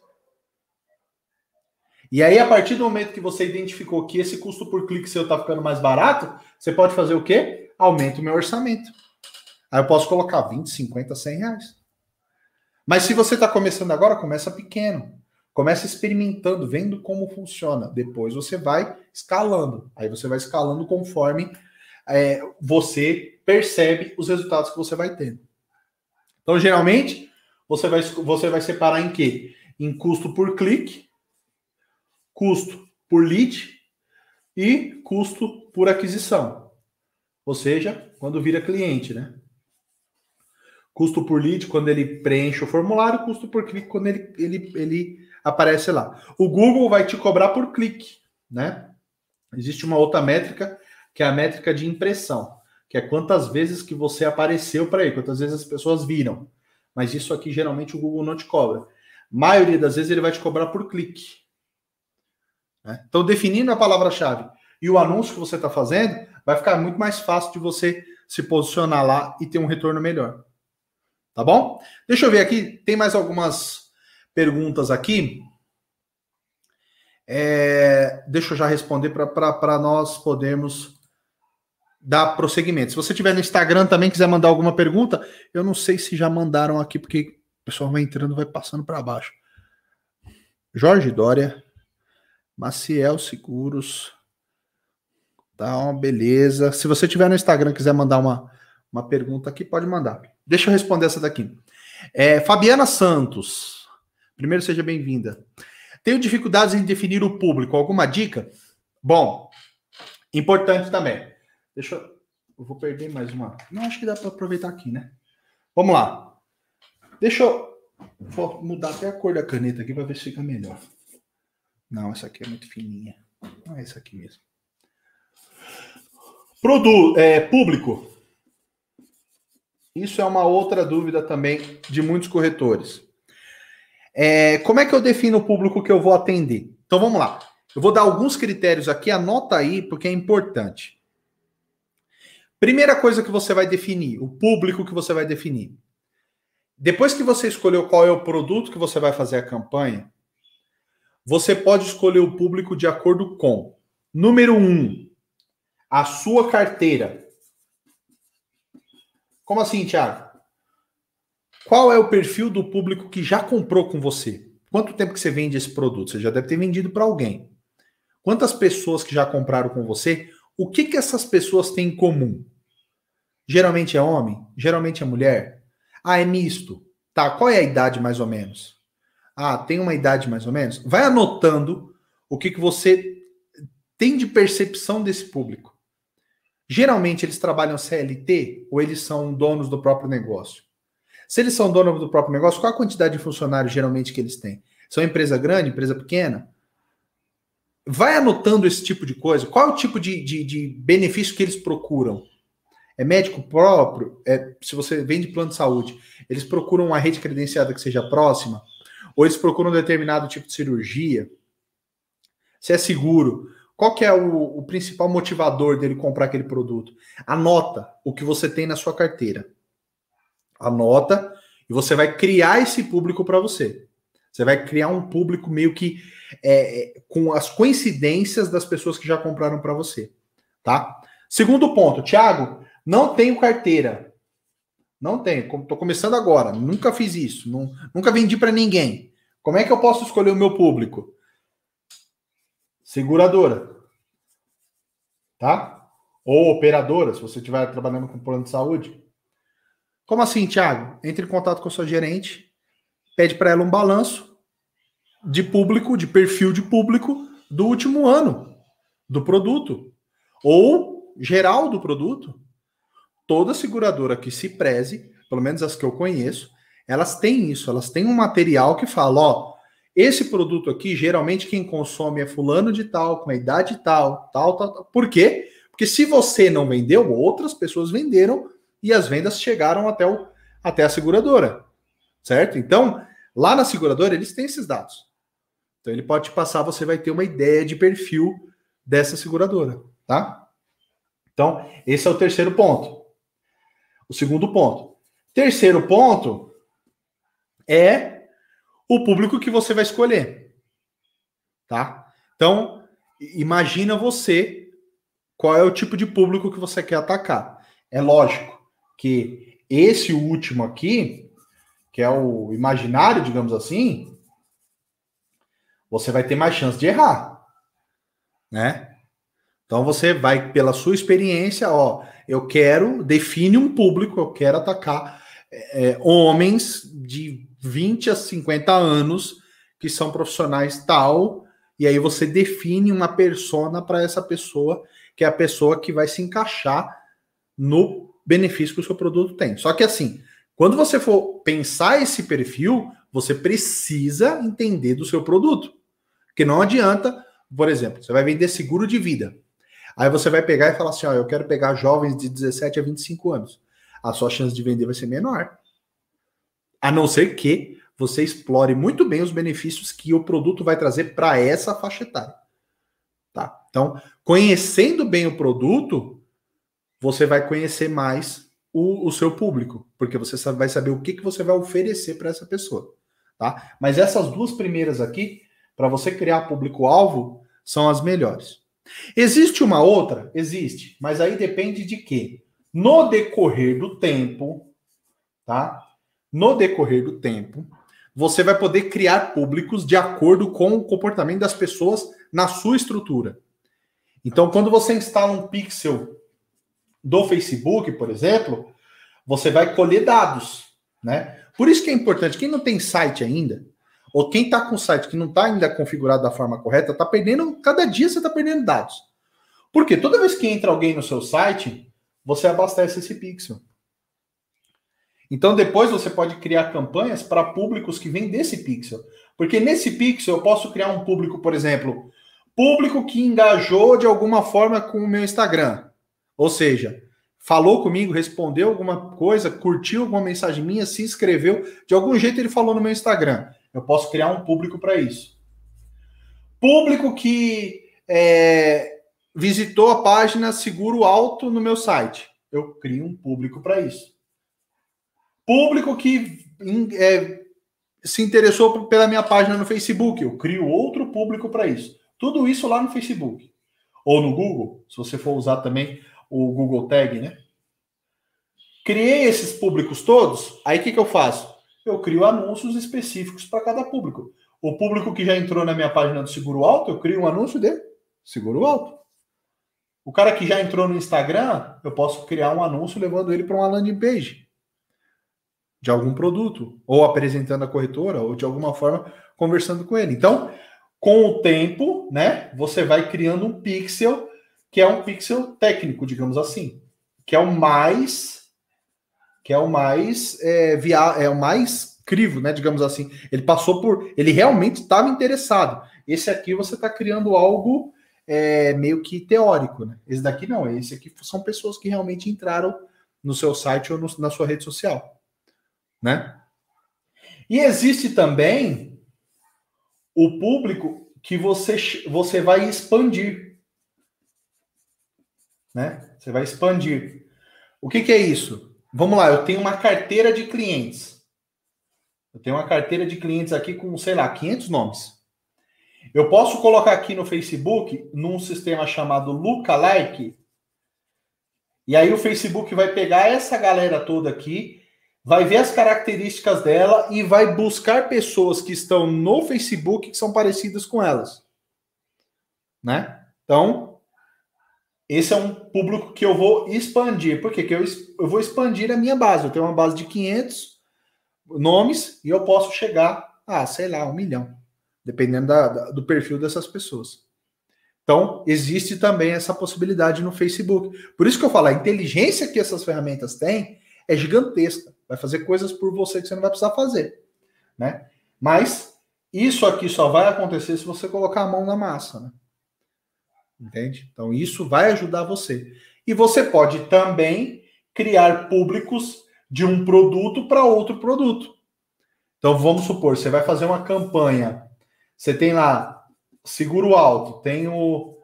E aí, a partir do momento que você identificou que esse custo por clique seu está ficando mais barato, você pode fazer o quê? Aumenta o meu orçamento. Aí eu posso colocar 20, 50, 100 reais. Mas se você está começando agora, começa pequeno. Começa experimentando, vendo como funciona. Depois você vai escalando. Aí você vai escalando conforme é, você percebe os resultados que você vai tendo. Então, geralmente, você vai, você vai separar em quê? Em custo por clique, custo por lead e custo por aquisição. Ou seja, quando vira cliente, né? Custo por lead quando ele preenche o formulário, custo por clique quando ele, ele, ele aparece lá. O Google vai te cobrar por clique, né? Existe uma outra métrica que é a métrica de impressão, que é quantas vezes que você apareceu para ele, quantas vezes as pessoas viram. Mas isso aqui geralmente o Google não te cobra. A maioria das vezes ele vai te cobrar por clique. Né? Então, definindo a palavra-chave e o anúncio que você está fazendo, vai ficar muito mais fácil de você se posicionar lá e ter um retorno melhor. Tá bom? Deixa eu ver aqui, tem mais algumas perguntas aqui. É, deixa eu já responder para nós podermos dar prosseguimento. Se você tiver no Instagram também quiser mandar alguma pergunta, eu não sei se já mandaram aqui, porque o pessoal vai entrando, vai passando para baixo. Jorge Dória, Maciel Seguros, tá uma beleza. Se você tiver no Instagram quiser mandar uma, uma pergunta aqui, pode mandar. Deixa eu responder essa daqui. É, Fabiana Santos. Primeiro, seja bem-vinda. Tenho dificuldades em definir o público. Alguma dica? Bom, importante também. Deixa eu. Eu vou perder mais uma. Não, acho que dá para aproveitar aqui, né? Vamos lá. Deixa eu Vou mudar até a cor da caneta aqui para ver se fica melhor. Não, essa aqui é muito fininha. Não é essa aqui mesmo. Produto, é, público. Isso é uma outra dúvida também de muitos corretores. É, como é que eu defino o público que eu vou atender? Então vamos lá. Eu vou dar alguns critérios aqui, anota aí, porque é importante. Primeira coisa que você vai definir, o público que você vai definir. Depois que você escolheu qual é o produto que você vai fazer a campanha, você pode escolher o público de acordo com, número um, a sua carteira. Como assim, Thiago? Qual é o perfil do público que já comprou com você? Quanto tempo que você vende esse produto? Você já deve ter vendido para alguém. Quantas pessoas que já compraram com você? O que que essas pessoas têm em comum? Geralmente é homem? Geralmente é mulher? Ah, é misto. Tá, qual é a idade mais ou menos? Ah, tem uma idade mais ou menos? Vai anotando o que, que você tem de percepção desse público. Geralmente eles trabalham CLT ou eles são donos do próprio negócio? Se eles são donos do próprio negócio, qual a quantidade de funcionários geralmente que eles têm? São empresa grande, empresa pequena? Vai anotando esse tipo de coisa. Qual é o tipo de, de, de benefício que eles procuram? É médico próprio? É, se você vende plano de saúde, eles procuram uma rede credenciada que seja próxima? Ou eles procuram um determinado tipo de cirurgia? Se é seguro? Qual que é o, o principal motivador dele comprar aquele produto? Anota o que você tem na sua carteira. Anota e você vai criar esse público para você. Você vai criar um público meio que é, é com as coincidências das pessoas que já compraram para você, tá? Segundo ponto, Thiago, não tenho carteira. Não tenho. Estou começando agora. Nunca fiz isso. Não, nunca vendi para ninguém. Como é que eu posso escolher o meu público? Seguradora. Tá? Ou operadora, se você estiver trabalhando com plano de saúde. Como assim, Thiago? Entre em contato com a sua gerente, pede para ela um balanço de público, de perfil de público do último ano do produto. Ou geral do produto. Toda seguradora que se preze, pelo menos as que eu conheço, elas têm isso, elas têm um material que fala, ó, esse produto aqui, geralmente quem consome é fulano de tal, com a idade tal, tal, tal, tal. Por quê? Porque se você não vendeu, outras pessoas venderam e as vendas chegaram até, o, até a seguradora. Certo? Então, lá na seguradora, eles têm esses dados. Então, ele pode te passar, você vai ter uma ideia de perfil dessa seguradora, tá? Então, esse é o terceiro ponto. O segundo ponto. Terceiro ponto é o público que você vai escolher. Tá? Então, imagina você qual é o tipo de público que você quer atacar. É lógico que esse último aqui, que é o imaginário, digamos assim, você vai ter mais chance de errar, né? Então você vai pela sua experiência, ó, eu quero define um público, eu quero atacar é, homens de 20 a 50 anos que são profissionais tal, e aí você define uma persona para essa pessoa, que é a pessoa que vai se encaixar no benefício que o seu produto tem. Só que assim, quando você for pensar esse perfil, você precisa entender do seu produto. Porque não adianta, por exemplo, você vai vender seguro de vida. Aí você vai pegar e falar assim: ó, eu quero pegar jovens de 17 a 25 anos. A sua chance de vender vai ser menor. A não ser que você explore muito bem os benefícios que o produto vai trazer para essa faixa etária. Tá? Então, conhecendo bem o produto, você vai conhecer mais o, o seu público, porque você vai saber o que, que você vai oferecer para essa pessoa. Tá? Mas essas duas primeiras aqui, para você criar público-alvo, são as melhores. Existe uma outra? Existe, mas aí depende de quê? No decorrer do tempo, tá? No decorrer do tempo, você vai poder criar públicos de acordo com o comportamento das pessoas na sua estrutura. Então, quando você instala um pixel do Facebook, por exemplo, você vai colher dados, né? Por isso que é importante, quem não tem site ainda, ou quem está com site que não está ainda configurado da forma correta, está perdendo, cada dia você está perdendo dados. Porque toda vez que entra alguém no seu site, você abastece esse pixel. Então depois você pode criar campanhas para públicos que vêm desse pixel. Porque nesse pixel eu posso criar um público, por exemplo, público que engajou de alguma forma com o meu Instagram. Ou seja, falou comigo, respondeu alguma coisa, curtiu alguma mensagem minha, se inscreveu, de algum jeito ele falou no meu Instagram. Eu posso criar um público para isso. Público que é, visitou a página Seguro Alto no meu site. Eu crio um público para isso. Público que é, se interessou pela minha página no Facebook, eu crio outro público para isso. Tudo isso lá no Facebook. Ou no Google, se você for usar também o Google Tag, né? Criei esses públicos todos, aí o que, que eu faço? Eu crio anúncios específicos para cada público. O público que já entrou na minha página do Seguro Alto, eu crio um anúncio de Seguro Alto. O cara que já entrou no Instagram, eu posso criar um anúncio levando ele para uma landing page de algum produto, ou apresentando a corretora, ou de alguma forma conversando com ele. Então, com o tempo, né, você vai criando um pixel que é um pixel técnico, digamos assim, que é o mais que é o mais é, via, é o mais crivo, né, digamos assim. Ele passou por, ele realmente estava interessado. Esse aqui você está criando algo é, meio que teórico, né? Esse daqui não, esse aqui são pessoas que realmente entraram no seu site ou no, na sua rede social né? E existe também o público que você, você vai expandir, né? Você vai expandir. O que, que é isso? Vamos lá, eu tenho uma carteira de clientes. Eu tenho uma carteira de clientes aqui com, sei lá, 500 nomes. Eu posso colocar aqui no Facebook, num sistema chamado Lookalike, e aí o Facebook vai pegar essa galera toda aqui vai ver as características dela e vai buscar pessoas que estão no Facebook que são parecidas com elas. Né? Então, esse é um público que eu vou expandir. Por quê? Porque eu, eu vou expandir a minha base. Eu tenho uma base de 500 nomes e eu posso chegar a, sei lá, um milhão, dependendo da, da, do perfil dessas pessoas. Então, existe também essa possibilidade no Facebook. Por isso que eu falo, a inteligência que essas ferramentas têm é gigantesca. Vai fazer coisas por você que você não vai precisar fazer, né? Mas isso aqui só vai acontecer se você colocar a mão na massa, né? Entende? Então isso vai ajudar você. E você pode também criar públicos de um produto para outro produto. Então vamos supor, você vai fazer uma campanha, você tem lá seguro alto, tenho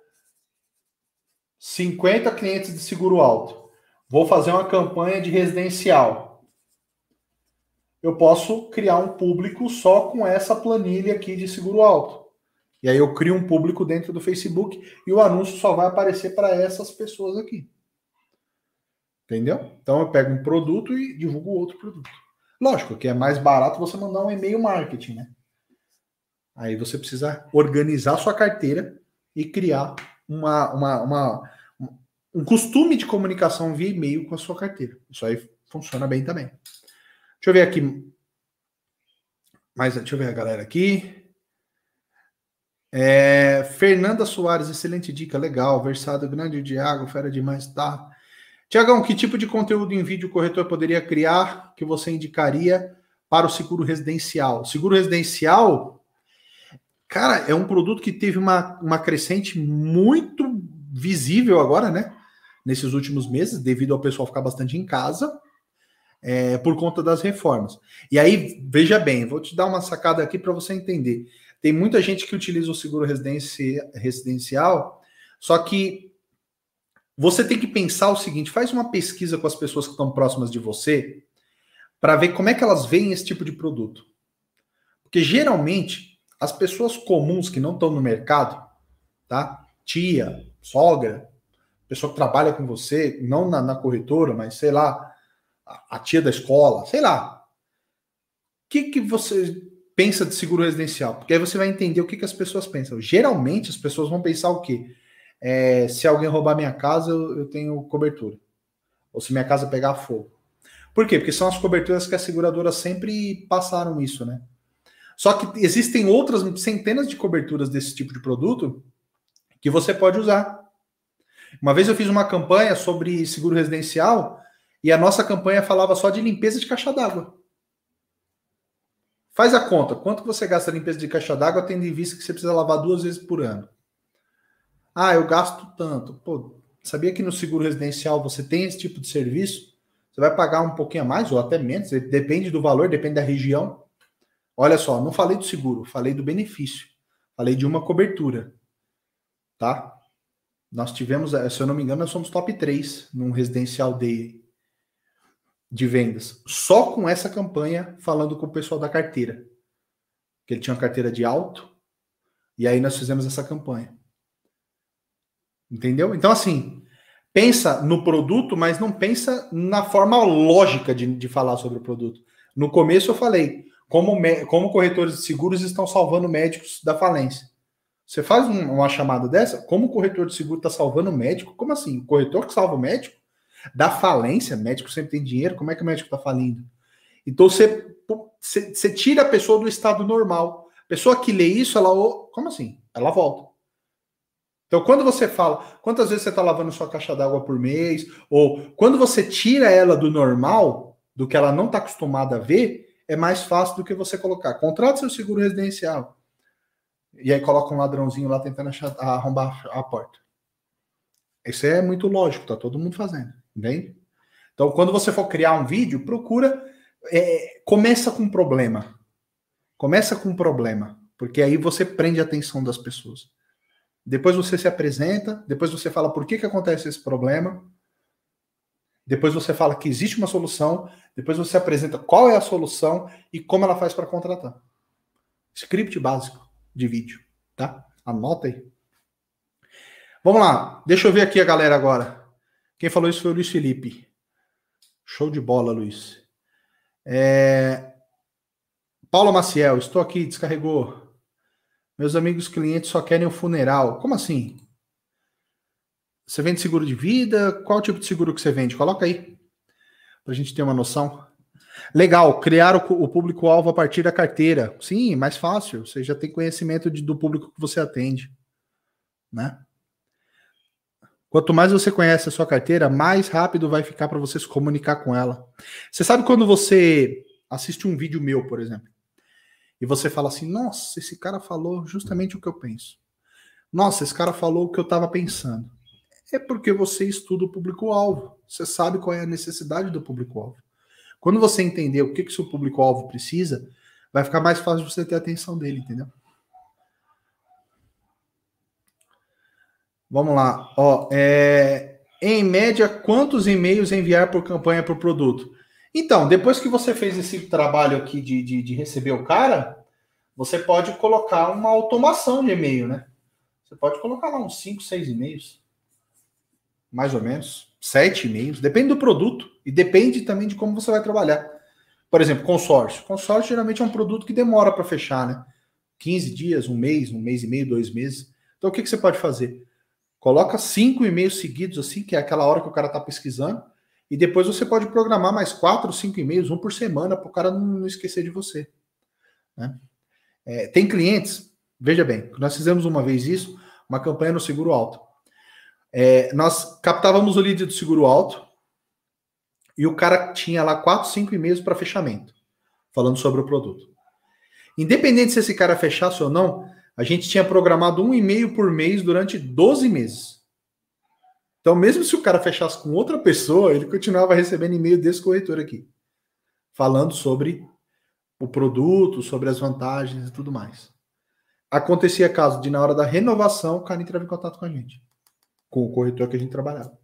50 clientes de seguro alto. Vou fazer uma campanha de residencial. Eu posso criar um público só com essa planilha aqui de seguro alto. E aí eu crio um público dentro do Facebook e o anúncio só vai aparecer para essas pessoas aqui. Entendeu? Então eu pego um produto e divulgo outro produto. Lógico que é mais barato você mandar um e-mail marketing, né? Aí você precisa organizar sua carteira e criar uma, uma, uma, um costume de comunicação via e-mail com a sua carteira. Isso aí funciona bem também. Deixa eu ver aqui. Mas deixa eu ver a galera aqui. É, Fernanda Soares, excelente dica, legal. Versado, grande Diago, fera demais, tá? Tiagão, que tipo de conteúdo em vídeo o corretor poderia criar que você indicaria para o seguro residencial? O seguro residencial, cara, é um produto que teve uma, uma crescente muito visível agora, né? nesses últimos meses, devido ao pessoal ficar bastante em casa, é, por conta das reformas. E aí, veja bem, vou te dar uma sacada aqui para você entender. Tem muita gente que utiliza o seguro residencial, só que você tem que pensar o seguinte: faz uma pesquisa com as pessoas que estão próximas de você para ver como é que elas veem esse tipo de produto. Porque geralmente as pessoas comuns que não estão no mercado, tá? Tia, sogra, pessoa que trabalha com você, não na, na corretora, mas sei lá, a, tia da escola, sei lá. O que, que você pensa de seguro residencial? Porque aí você vai entender o que, que as pessoas pensam. Geralmente as pessoas vão pensar o quê? É, se alguém roubar minha casa, eu, eu tenho cobertura. Ou se minha casa pegar fogo. Por quê? Porque são as coberturas que as seguradoras sempre passaram isso, né? Só que existem outras centenas de coberturas desse tipo de produto que você pode usar. Uma vez eu fiz uma campanha sobre seguro residencial E a nossa campanha falava só de limpeza de caixa d'água. Faz a conta. Quanto você gasta limpeza de caixa d'água, tendo em vista que você precisa lavar duas vezes por ano? Ah, eu gasto tanto. Pô, sabia que no seguro residencial você tem esse tipo de serviço? Você vai pagar um pouquinho a mais ou até menos, depende do valor, depende da região. Olha só, não falei do seguro, falei do benefício. Falei de uma cobertura. Tá? Nós tivemos, se eu não me engano, nós somos top 3 num residencial de, de vendas. Só com essa campanha falando com o pessoal da carteira. Que ele tinha uma carteira de alto. E aí nós fizemos essa campanha. Entendeu? Então, assim, pensa no produto, mas não pensa na forma lógica de, de falar sobre o produto. No começo eu falei como, como corretores de seguros estão salvando médicos da falência. Você faz um, uma chamada dessa, como corretor de seguro está salvando o médico? Como assim? O corretor que salva o médico? Da falência, médico sempre tem dinheiro, como é que o médico está falindo? Então você, você, tira a pessoa do estado normal. A pessoa que lê isso, ela. Como assim? Ela volta. Então, quando você fala, quantas vezes você está lavando sua caixa d'água por mês, ou quando você tira ela do normal, do que ela não está acostumada a ver, é mais fácil do que você colocar. Contrate seu seguro residencial. E aí coloca um ladrãozinho lá tentando arrombar a porta. Isso é muito lógico, tá todo mundo fazendo, Então, quando você for criar um vídeo, procura. É, começa com um problema. Começa com um problema. Porque aí você prende a atenção das pessoas. Depois você se apresenta, depois você fala por que, que acontece esse problema, depois você fala que existe uma solução, depois você apresenta qual é a solução e como ela faz para contratar. Script básico de vídeo, tá? Anota aí. Vamos lá, deixa eu ver aqui a galera agora. Quem falou isso foi o Luiz Felipe. Show de bola, Luiz. É... Paulo Maciel, estou aqui, descarregou. Meus amigos clientes só querem o funeral. Como assim? Você vende seguro de vida? Qual tipo de seguro que você vende? Coloca aí. Para a gente ter uma noção. Legal, criar o, o público-alvo a partir da carteira. Sim, mais fácil. Você já tem conhecimento de, do público que você atende. Né? Quanto mais você conhece a sua carteira, mais rápido vai ficar para você se comunicar com ela. Você sabe quando você assiste um vídeo meu, por exemplo? e você fala assim: nossa, esse cara falou justamente o que eu penso. Nossa, esse cara falou o que eu estava pensando. É porque você estuda o público-alvo. Você sabe qual é a necessidade do público-alvo. Quando você entender o que, que seu público-alvo precisa, vai ficar mais fácil você ter atenção dele, entendeu? Vamos lá. Ó, é, em média, quantos e-mails enviar por campanha por produto? Então, depois que você fez esse trabalho aqui de, de, de receber o cara, você pode colocar uma automação de e-mail, né? Você pode colocar lá uns 5, 6 e-mails. Mais ou menos. 7 e-mails. Depende do produto e depende também de como você vai trabalhar. Por exemplo, consórcio. Consórcio geralmente é um produto que demora para fechar, né? 15 dias, um mês, um mês e meio, dois meses. Então, o que, que você pode fazer? Coloca cinco e-mails seguidos, assim, que é aquela hora que o cara está pesquisando e depois você pode programar mais quatro, cinco e-mails, um por semana, para o cara não esquecer de você. Né? É, tem clientes, veja bem, nós fizemos uma vez isso, uma campanha no seguro alto. É, nós captávamos o lead do seguro alto e o cara tinha lá quatro, cinco e-mails para fechamento, falando sobre o produto. Independente se esse cara fechasse ou não, a gente tinha programado um e-mail por mês durante 12 meses. Então, mesmo se o cara fechasse com outra pessoa, ele continuava recebendo e-mail desse corretor aqui, falando sobre o produto, sobre as vantagens e tudo mais. Acontecia caso de, na hora da renovação, o cara entrava em contato com a gente, com o corretor que a gente trabalhava.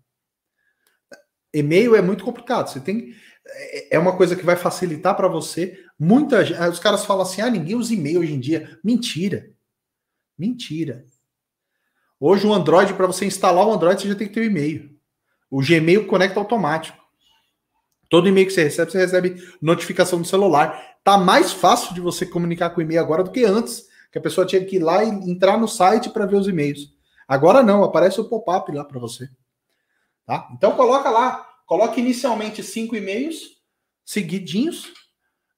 E-mail é muito complicado. Você tem. É uma coisa que vai facilitar para você. Muita Os caras falam assim: ah, ninguém usa e-mail hoje em dia. Mentira. Mentira. Hoje o Android, para você instalar o Android, você já tem que ter o um e-mail. O Gmail conecta automático. Todo e-mail que você recebe, você recebe notificação no celular. Tá mais fácil de você comunicar com o e-mail agora do que antes, que a pessoa tinha que ir lá e entrar no site para ver os e-mails. Agora não, aparece o pop-up lá para você. Tá? Então coloca lá, coloque inicialmente cinco e-mails seguidinhos.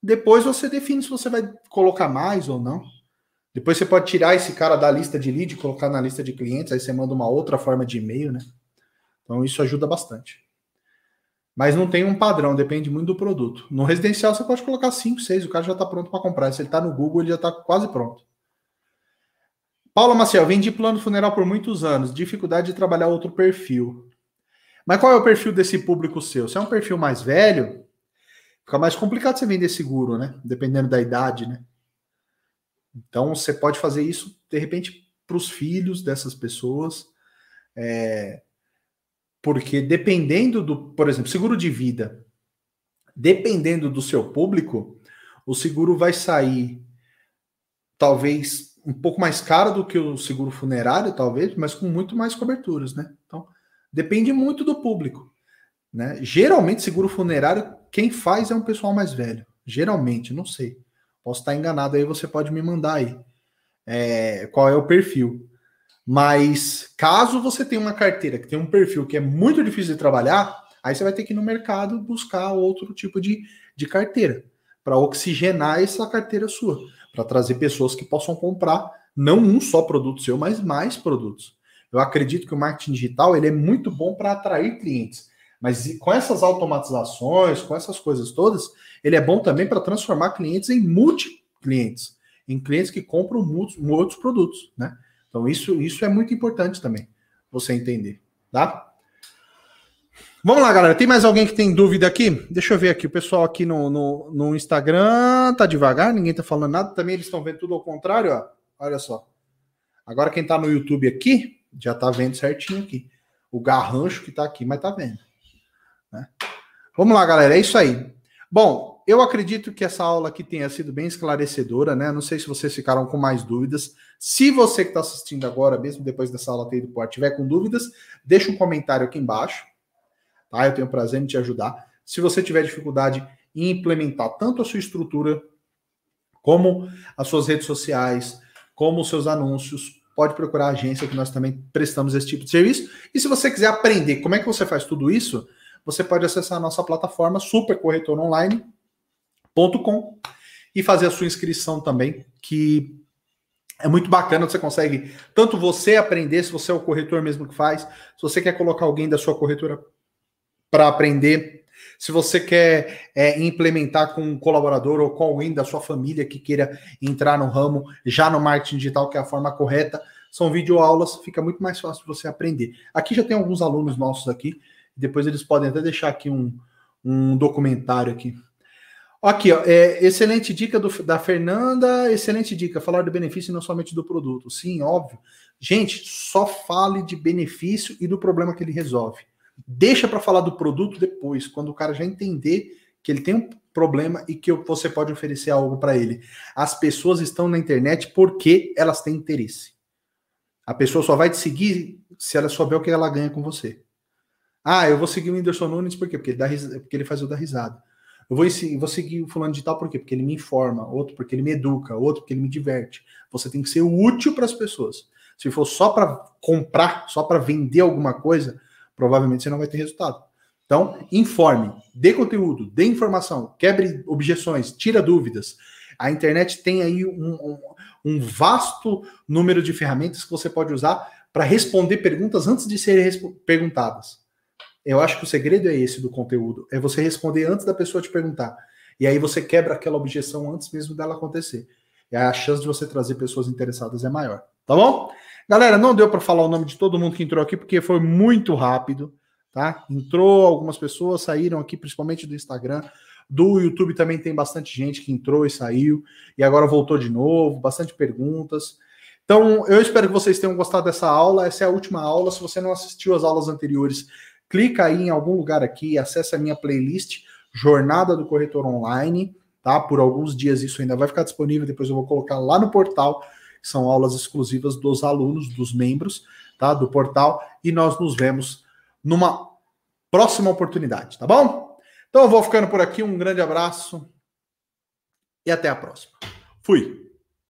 Depois você define se você vai colocar mais ou não. Depois você pode tirar esse cara da lista de lead, colocar na lista de clientes, aí você manda uma outra forma de e-mail, né? Então isso ajuda bastante. Mas não tem um padrão, depende muito do produto. No residencial você pode colocar 5, 6, o cara já está pronto para comprar. Se ele está no Google, ele já está quase pronto. Paula Maciel, vendi plano funeral por muitos anos, dificuldade de trabalhar outro perfil. Mas qual é o perfil desse público seu? Se é um perfil mais velho, fica mais complicado você vender seguro, né? Dependendo da idade, né? Então você pode fazer isso, de repente, para os filhos dessas pessoas. É, porque dependendo do, por exemplo, seguro de vida, dependendo do seu público, o seguro vai sair talvez um pouco mais caro do que o seguro funerário, talvez, mas com muito mais coberturas, né? Então, depende muito do público, né? Geralmente, seguro funerário, quem faz é um pessoal mais velho. Geralmente, não sei. Posso estar enganado aí, você pode me mandar aí. É, qual é o perfil. Mas caso você tenha uma carteira que tem um perfil que é muito difícil de trabalhar, aí você vai ter que ir no mercado buscar outro tipo de, de carteira para oxigenar essa carteira sua, para trazer pessoas que possam comprar não um só produto seu, mas mais produtos. Eu acredito que o marketing digital ele é muito bom para atrair clientes, mas com essas automatizações, com essas coisas todas, ele é bom também para transformar clientes em multi-clientes, em clientes que compram muitos, produtos, né? Então, isso, isso é muito importante também, você entender, tá? Vamos lá, galera. Tem mais alguém que tem dúvida aqui? Deixa eu ver aqui. O pessoal aqui no, no, no Instagram tá devagar, ninguém tá falando nada. Também eles estão vendo tudo ao contrário, ó. Olha só. Agora quem tá no YouTube aqui, já tá vendo certinho aqui. O garrancho que tá aqui, mas tá vendo. Vamos lá, galera. É isso aí. Bom, eu acredito que essa aula aqui tenha sido bem esclarecedora, né? Não sei se vocês ficaram com mais dúvidas. Se você que está assistindo agora, mesmo depois dessa aula ter ido por tiver com dúvidas, deixa um comentário aqui embaixo, tá? Eu tenho prazer em te ajudar. Se você tiver dificuldade em implementar tanto a sua estrutura, como as suas redes sociais, como os seus anúncios, pode procurar a agência que nós também prestamos esse tipo de serviço. E se você quiser aprender como é que você faz tudo isso, você pode acessar a nossa plataforma Super Corretor Online com e fazer a sua inscrição também, que é muito bacana, você consegue tanto você aprender, se você é o corretor mesmo que faz, se você quer colocar alguém da sua corretora para aprender, se você quer é, implementar com um colaborador ou com alguém da sua família que queira entrar no ramo, já no marketing digital, que é a forma correta, são videoaulas, fica muito mais fácil você aprender. Aqui já tem alguns alunos nossos aqui, depois eles podem até deixar aqui um, um documentário aqui Aqui, ó, é, excelente dica do, da Fernanda, excelente dica, falar do benefício e não somente do produto. Sim, óbvio. Gente, só fale de benefício e do problema que ele resolve. Deixa para falar do produto depois, quando o cara já entender que ele tem um problema e que você pode oferecer algo para ele. As pessoas estão na internet porque elas têm interesse. A pessoa só vai te seguir se ela souber o que ela ganha com você. Ah, eu vou seguir o Whindersson Nunes por quê? Porque ele, dá, porque ele faz eu dar risada. Eu vou, vou seguir o fulano de tal por quê? Porque ele me informa, outro porque ele me educa, outro porque ele me diverte. Você tem que ser útil para as pessoas. Se for só para comprar, só para vender alguma coisa, provavelmente você não vai ter resultado. Então, informe, dê conteúdo, dê informação, quebre objeções, tira dúvidas. A internet tem aí um, um, um vasto número de ferramentas que você pode usar para responder perguntas antes de serem perguntadas. Eu acho que o segredo é esse do conteúdo, é você responder antes da pessoa te perguntar. E aí você quebra aquela objeção antes mesmo dela acontecer. E a chance de você trazer pessoas interessadas é maior. Tá bom? Galera, não deu para falar o nome de todo mundo que entrou aqui porque foi muito rápido, tá? Entrou algumas pessoas, saíram aqui principalmente do Instagram. Do YouTube também tem bastante gente que entrou e saiu e agora voltou de novo, bastante perguntas. Então, eu espero que vocês tenham gostado dessa aula. Essa é a última aula. Se você não assistiu às aulas anteriores, clica aí em algum lugar aqui, acessa a minha playlist Jornada do Corretor Online, tá? Por alguns dias isso ainda vai ficar disponível, depois eu vou colocar lá no portal, são aulas exclusivas dos alunos, dos membros, tá? Do portal, e nós nos vemos numa próxima oportunidade, tá bom? Então eu vou ficando por aqui, um grande abraço e até a próxima. Fui!